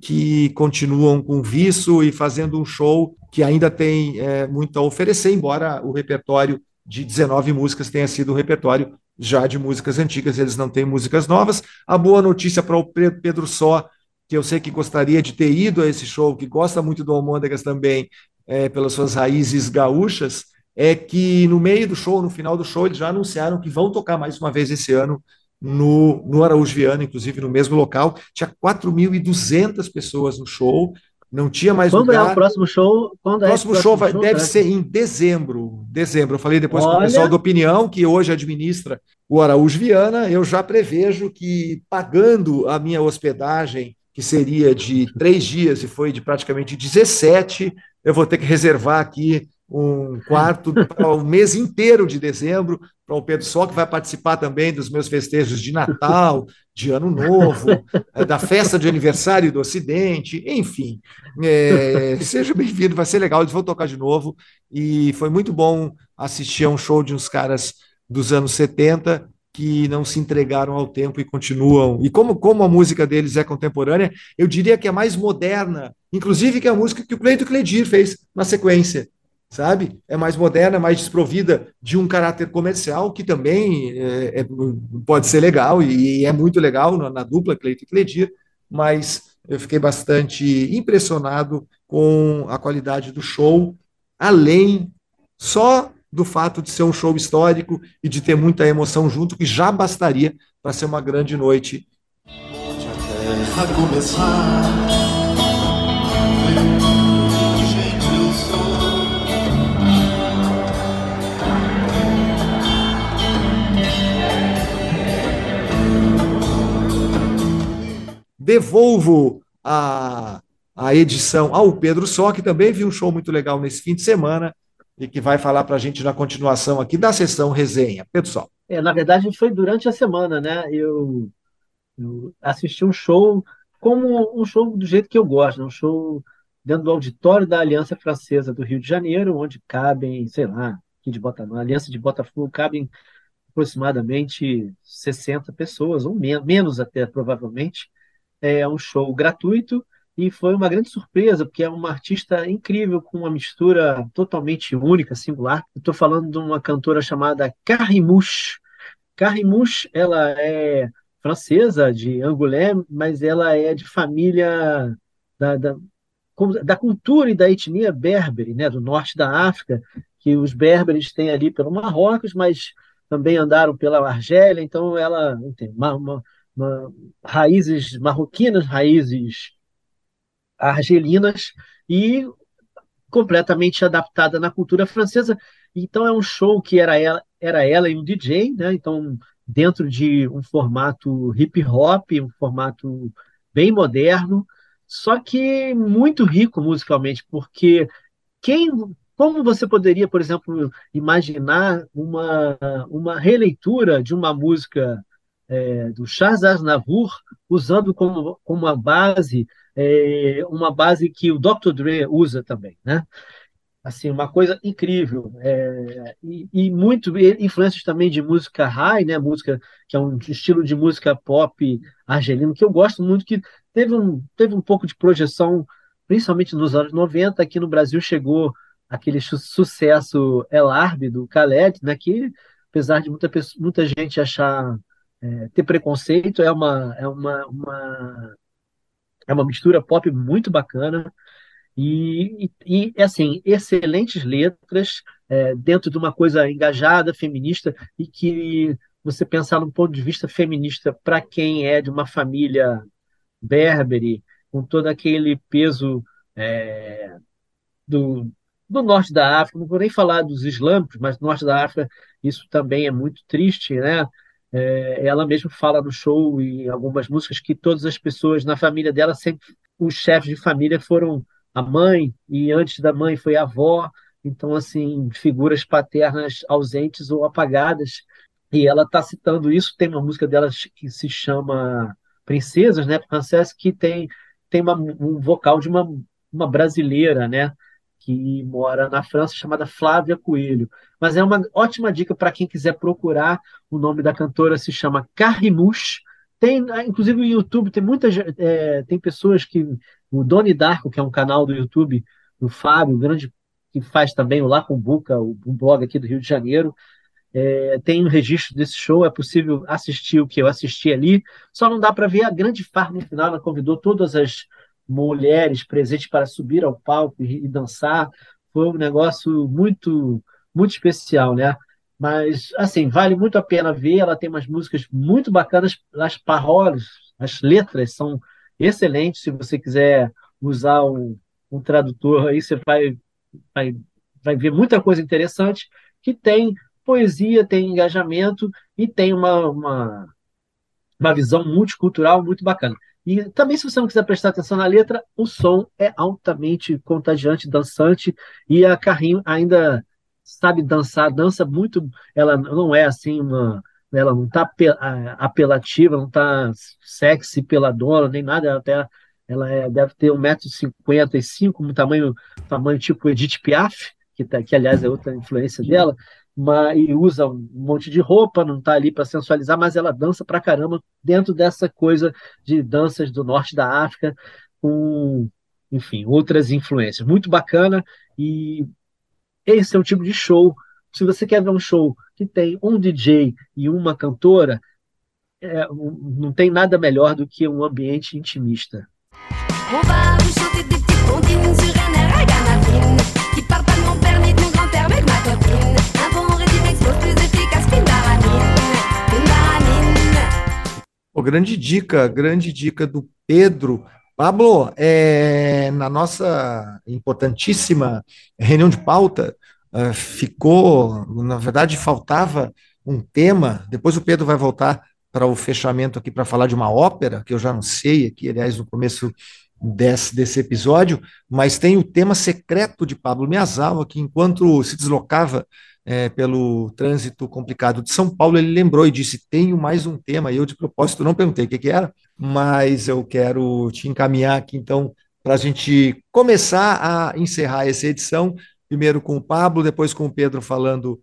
que continuam com viço e fazendo um show que ainda tem é, muito a oferecer, embora o repertório de 19 músicas tenha sido um repertório já de músicas antigas, eles não têm músicas novas. A boa notícia para o Pedro Só que eu sei que gostaria de ter ido a esse show, que gosta muito do Almôndegas também, é, pelas suas raízes gaúchas, é que no meio do show, no final do show, eles já anunciaram que vão tocar mais uma vez esse ano no, no Araújo Viana, inclusive no mesmo local. Tinha 4.200 pessoas no show, não tinha mais Quando lugar. é o próximo show? Quando O é próximo esse show vai- deve cara? ser em dezembro. Dezembro. Eu falei depois com o Olha. pessoal da Opinião, que hoje administra o Araújo Viana. Eu já prevejo que, pagando a minha hospedagem, que seria de três dias e foi de praticamente 17, eu vou ter que reservar aqui um quarto para o mês inteiro de dezembro, para o Pedro Sol, que vai participar também dos meus festejos de Natal, de Ano Novo, eh, da festa de aniversário do Ocidente, enfim. É, seja bem-vindo, vai ser legal, eles vão tocar de novo. E foi muito bom assistir a um show de uns caras dos anos 70 que não se entregaram ao tempo e continuam. E como, como a música deles é contemporânea, eu diria que é mais moderna, inclusive que a música que o Cleito Cledir fez na sequência. Sabe? É mais moderna, mais desprovida de um caráter comercial, que também é, é, pode ser legal, e, é muito legal na, na dupla Cleito e Cledir, mas eu fiquei bastante impressionado com a qualidade do show, além só do fato de ser um show histórico e de ter muita emoção junto, que já bastaria para ser uma grande noite. Devolvo a, a edição ao Pedro Só, que também viu um show muito legal nesse fim de semana e que vai falar para a gente na continuação aqui da sessão resenha. Só. É, na verdade, foi durante a semana, né? Eu, eu assisti um show como um show do jeito que eu gosto, né? um show dentro do auditório da Aliança Francesa do Rio de Janeiro, onde cabem, sei lá, aqui de Botafogo, a Aliança de Botafogo cabem aproximadamente 60 pessoas, ou men menos até, provavelmente. É um show gratuito e foi uma grande surpresa, porque é uma artista incrível, com uma mistura totalmente única, singular. Estou falando de uma cantora chamada Carrimouche. Carrimouche, ela é francesa, de Angoulême, mas ela é de família da, da, da cultura e da etnia berbere, né, do norte da África, que os berberes têm ali pelo Marrocos, mas também andaram pela Argélia, então ela tem uma, uma, uma, raízes marroquinas, raízes argelinas e completamente adaptada na cultura francesa. Então é um show que era ela, era ela e um DJ, né? Então dentro de um formato hip hop, um formato bem moderno, só que muito rico musicalmente, porque quem como você poderia, por exemplo, imaginar uma, uma releitura de uma música é, do Charles Aznavour usando como, como uma base é, uma base que o Dr. Dre usa também, né? Assim, uma coisa incrível é, e, e, muito influências também de música high, né? Música que é um estilo de música pop argelino que eu gosto muito, que teve um, teve um pouco de projeção, principalmente nos anos 90, aqui no Brasil chegou aquele sucesso El Arbi do Khaled, né? Que apesar de muita, muita gente achar é, ter preconceito, é uma, é uma, uma é uma mistura pop muito bacana e, e, e assim, excelentes letras é, dentro de uma coisa engajada, feminista e que você pensar num ponto de vista feminista para quem é de uma família berbere, com todo aquele peso é, do, do norte da África, não vou nem falar dos islâmicos, mas do norte da África isso também é muito triste, né? É, ela mesma fala no show e em algumas músicas que todas as pessoas na família dela, sempre os chefes de família foram a mãe, e antes da mãe foi a avó, então, assim, figuras paternas ausentes ou apagadas. E ela está citando isso. Tem uma música dela que se chama Princesas, né? Princess, que tem, tem uma, um vocal de uma, uma brasileira, né? Que mora na França, chamada Flávia Coelho. Mas é uma ótima dica para quem quiser procurar. O nome da cantora se chama Carrimouche. Tem, inclusive, no YouTube, tem muitas. É, tem pessoas que. O Doni Darko, que é um canal do YouTube do Fábio, grande, que faz também o Lá com Buca, um blog aqui do Rio de Janeiro. É, tem um registro desse show, é possível assistir o que eu assisti ali. Só não dá para ver a grande farra no final. Ela convidou todas as mulheres presentes para subir ao palco e, dançar. Foi um negócio muito, muito especial, né? Mas, assim, vale muito a pena ver. Ela tem umas músicas muito bacanas. As paródias, as letras são excelentes. Se você quiser usar um, um tradutor aí, você vai, vai, vai ver muita coisa interessante que tem poesia, tem engajamento e tem uma, uma, uma visão multicultural muito bacana. E também, se você não quiser prestar atenção na letra, o som é altamente contagiante, dançante, e a Carrinho ainda sabe dançar, dança muito. Ela não é assim uma. Ela não está apelativa, não está sexy peladona, nem nada, ela até ela é, deve ter 1,55m, um tamanho, tamanho tipo Edith Piaf, que, tá, que aliás é outra influência dela, mas, e usa um monte de roupa, não está ali para sensualizar, mas ela dança pra caramba dentro dessa coisa de danças do norte da África, com, enfim, outras influências. Muito bacana e esse é o tipo de show. Se você quer ver um show que tem um DJ e uma cantora, é, não tem nada melhor do que um ambiente intimista. Qui ma copine oh, Grande dica, grande dica do Pedro. Pablo, é, na nossa importantíssima reunião de pauta, uh, ficou, na verdade, faltava um tema. Depois o Pedro vai voltar para o fechamento aqui para falar de uma ópera, que eu já não sei aqui, aliás, no começo desse, desse episódio, mas tem o tema secreto de Pablo Miyazawa, que enquanto se deslocava é, pelo trânsito complicado de São Paulo, ele lembrou e disse: Tenho mais um tema. E eu, de propósito, não perguntei o que, que era, mas eu quero te encaminhar aqui, então, para a gente começar a encerrar essa edição, primeiro com o Pablo, depois com o Pedro falando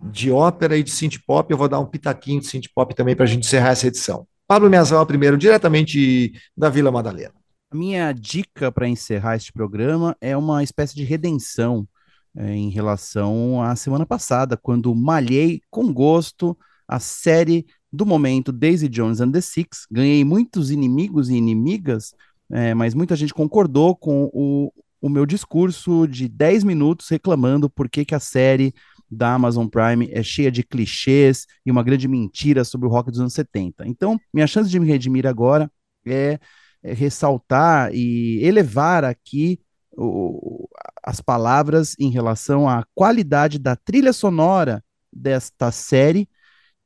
de ópera e de synth pop. Eu vou dar um pitaquinho de synth pop também para a gente encerrar essa edição. Pablo Miyazawa primeiro, diretamente da Vila Madalena. A minha dica para encerrar este programa é uma espécie de redenção em relação à semana passada, quando malhei com gosto a série do momento Daisy Jones and the Six. Ganhei muitos inimigos e inimigas, é, mas muita gente concordou com o, o meu discurso de 10 minutos reclamando por que, que a série da Amazon Prime é cheia de clichês e uma grande mentira sobre o rock dos anos 70. Então, minha chance de me redimir agora é é, ressaltar e elevar aqui o, as palavras em relação à qualidade da trilha sonora desta série,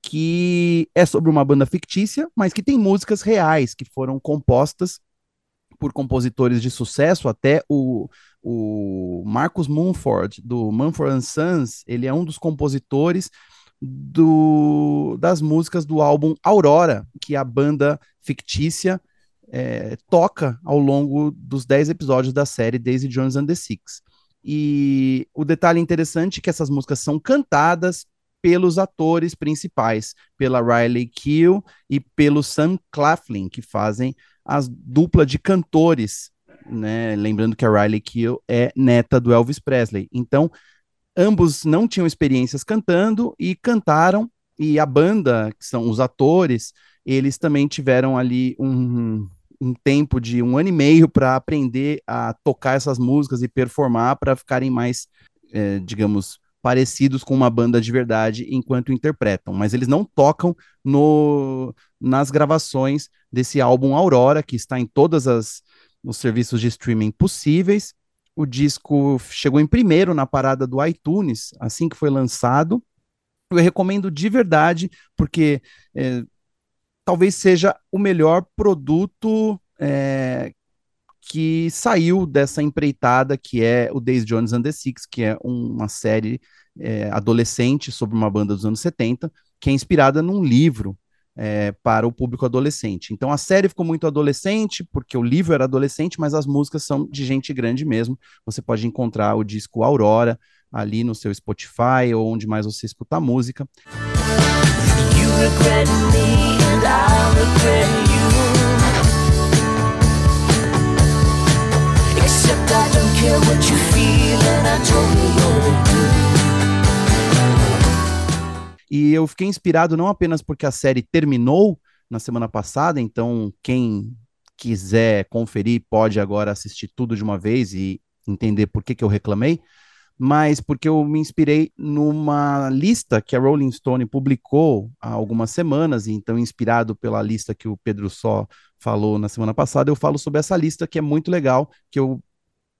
que é sobre uma banda fictícia, mas que tem músicas reais que foram compostas por compositores de sucesso, até o, o Marcus Mumford, do Mumford Sons, ele é um dos compositores do, das músicas do álbum Aurora, que a banda fictícia é, toca ao longo dos 10 episódios da série Daisy Jones and the Six. E o detalhe interessante é que essas músicas são cantadas pelos atores principais, pela Riley Keough e pelo Sam Claflin, que fazem as dupla de cantores, né? Lembrando que a Riley Keough é neta do Elvis Presley. Então, ambos não tinham experiências cantando e cantaram, e a banda, que são os atores, eles também tiveram ali um, um tempo de um ano e meio para aprender a tocar essas músicas e performar para ficarem mais, é, digamos, parecidos com uma banda de verdade enquanto interpretam, mas eles não tocam no, nas gravações desse álbum Aurora, que está em todas as os serviços de streaming possíveis. O disco chegou em primeiro na parada do iTunes assim que foi lançado. Eu recomendo de verdade, porque é, talvez seja o melhor produto é, que saiu dessa empreitada que é o Days Jones and the Six, que é uma série é, adolescente sobre uma banda dos anos 70, que é inspirada num livro é, para o público adolescente. Então a série ficou muito adolescente, porque o livro era adolescente, mas as músicas são de gente grande mesmo. Você pode encontrar o disco Aurora ali no seu Spotify ou onde mais você escuta música. You E eu fiquei inspirado não apenas porque a série terminou na semana passada, então quem quiser conferir pode agora assistir tudo de uma vez e entender por que, que eu reclamei, mas porque eu me inspirei numa lista que a Rolling Stone publicou há algumas semanas, e então inspirado pela lista que o Pedro Só falou na semana passada, eu falo sobre essa lista que é muito legal, que eu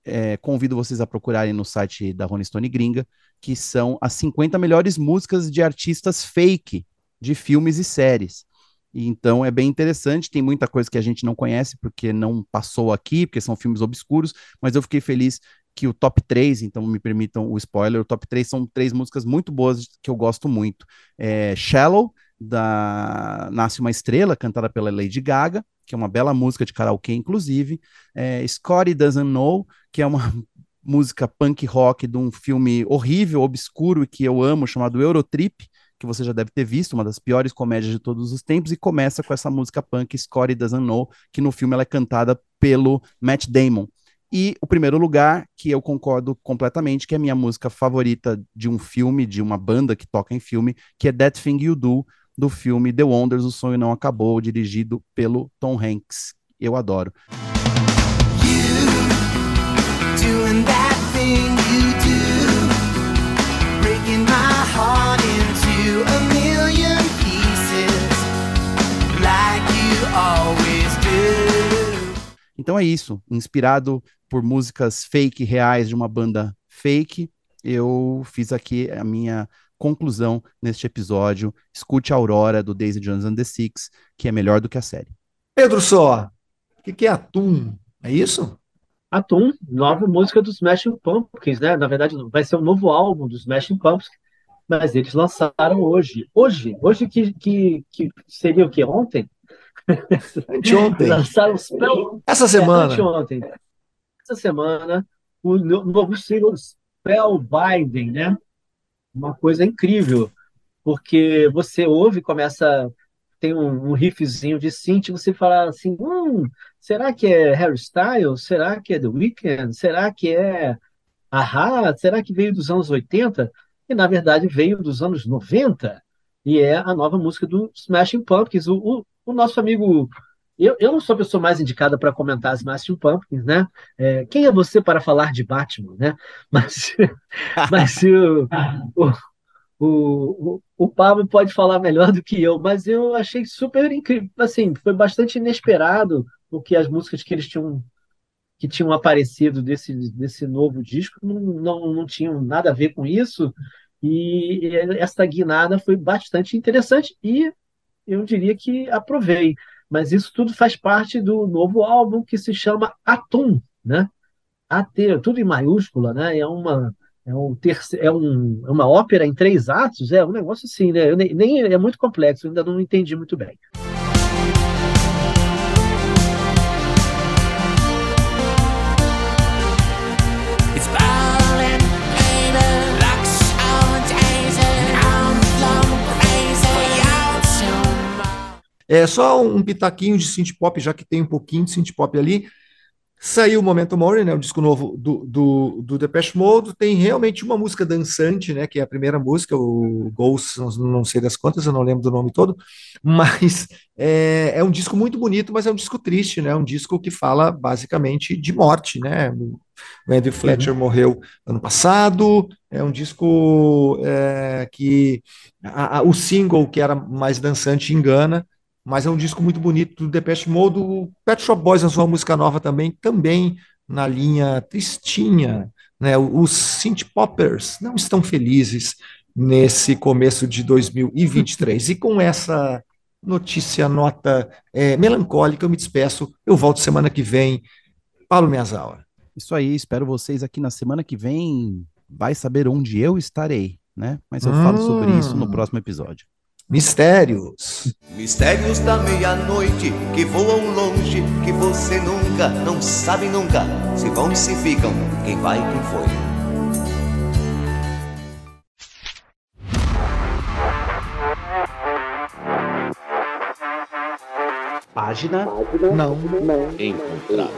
é, convido vocês a procurarem no site da Rolling Stone Gringa, que são as 50 melhores músicas de artistas fake de filmes e séries. Então é bem interessante, tem muita coisa que a gente não conhece porque não passou aqui, porque são filmes obscuros, mas eu fiquei feliz que o top 3, então me permitam o spoiler, o top 3 são três músicas muito boas que eu gosto muito. É Shallow, da Nasce uma Estrela, cantada pela Lady Gaga, que é uma bela música de karaokê, inclusive. É, Scotty Doesn't Know, que é uma música punk rock de um filme horrível, obscuro e que eu amo, chamado Eurotrip, que você já deve ter visto, uma das piores comédias de todos os tempos, e começa com essa música punk Scotty Doesn't Know, que no filme ela é cantada pelo Matt Damon. E o primeiro lugar, que eu concordo completamente, que é a minha música favorita de um filme, de uma banda que toca em filme, que é That Thing You Do, do filme The Wonders, O Sonho Não Acabou, dirigido pelo Tom Hanks. Eu adoro. Então é isso, inspirado por músicas fake reais de uma banda fake, eu fiz aqui a minha conclusão neste episódio. Escute a Aurora do Daisy Jones and the Six, que é melhor do que a série. Pedro Só, o que, que é Atum? É isso? Atum, nova música dos Smashing Pumpkins, né? Na verdade, vai ser um novo álbum dos Smashing Pumpkins, mas eles lançaram hoje. Hoje, hoje que, que, que seria o que? Ontem? Anteontem. Lançaram os. Essa semana. É, anteontem. Essa semana, o no- novo single Spellbinding, né? Uma coisa incrível, porque você ouve, começa, tem um, um riffzinho de synth, você fala assim, hum, será que é Harry Styles? Será que é The Weeknd? Será que é Ahá? Será que veio dos anos 80? E, na verdade, veio dos anos 90, e é a nova música do Smashing Pumpkins. O, o, o nosso amigo... Eu, eu não sou a pessoa mais indicada para comentar as Smashing Pumpkins, né? É, quem é você para falar de Batman, né? Mas, mas o, o, o, o Pablo pode falar melhor do que eu, mas eu achei super incrível. Assim, foi bastante inesperado o que as músicas que eles tinham que tinham aparecido desse, desse novo disco não, não, não tinham nada a ver com isso. E essa guinada foi bastante interessante e eu diria que aprovei. Mas isso tudo faz parte do novo álbum que se chama Atum, né? AT, tudo em maiúscula, né? É uma é um terce, é, um, é uma ópera em três atos, é um negócio assim, né? Eu nem, nem é muito complexo, ainda não entendi muito bem. É só um pitaquinho de synth pop, já que tem um pouquinho de synth pop ali. Saiu o Momento Mori, né, o disco novo do, do, do Depeche Mode. Tem realmente uma música dançante, né, que é a primeira música, o Ghosts, não, sei das quantas, eu não lembro do nome todo, mas é, é um disco muito bonito, mas é um disco triste, né, um disco que fala basicamente de morte, né. O Andy Fletcher morreu ano passado, é um disco é, que a- a- o single que era mais dançante engana, mas é um disco muito bonito do Depeche Mode. O Pet Shop Boys lançou uma música nova também, também na linha tristinha, né? Os synth poppers não estão felizes nesse começo de 2023. E com essa notícia, nota é, melancólica, eu me despeço. Eu volto semana que vem. Paulo Miyazawa. Isso aí, espero vocês aqui na semana que vem. Vai saber onde eu estarei, né? Mas eu falo sobre isso no Hum. próximo episódio. Mistérios. Mistérios da meia-noite que voam longe, que você nunca, não sabe nunca, se vão, se ficam, quem vai, quem foi. Página Não. Encontrado.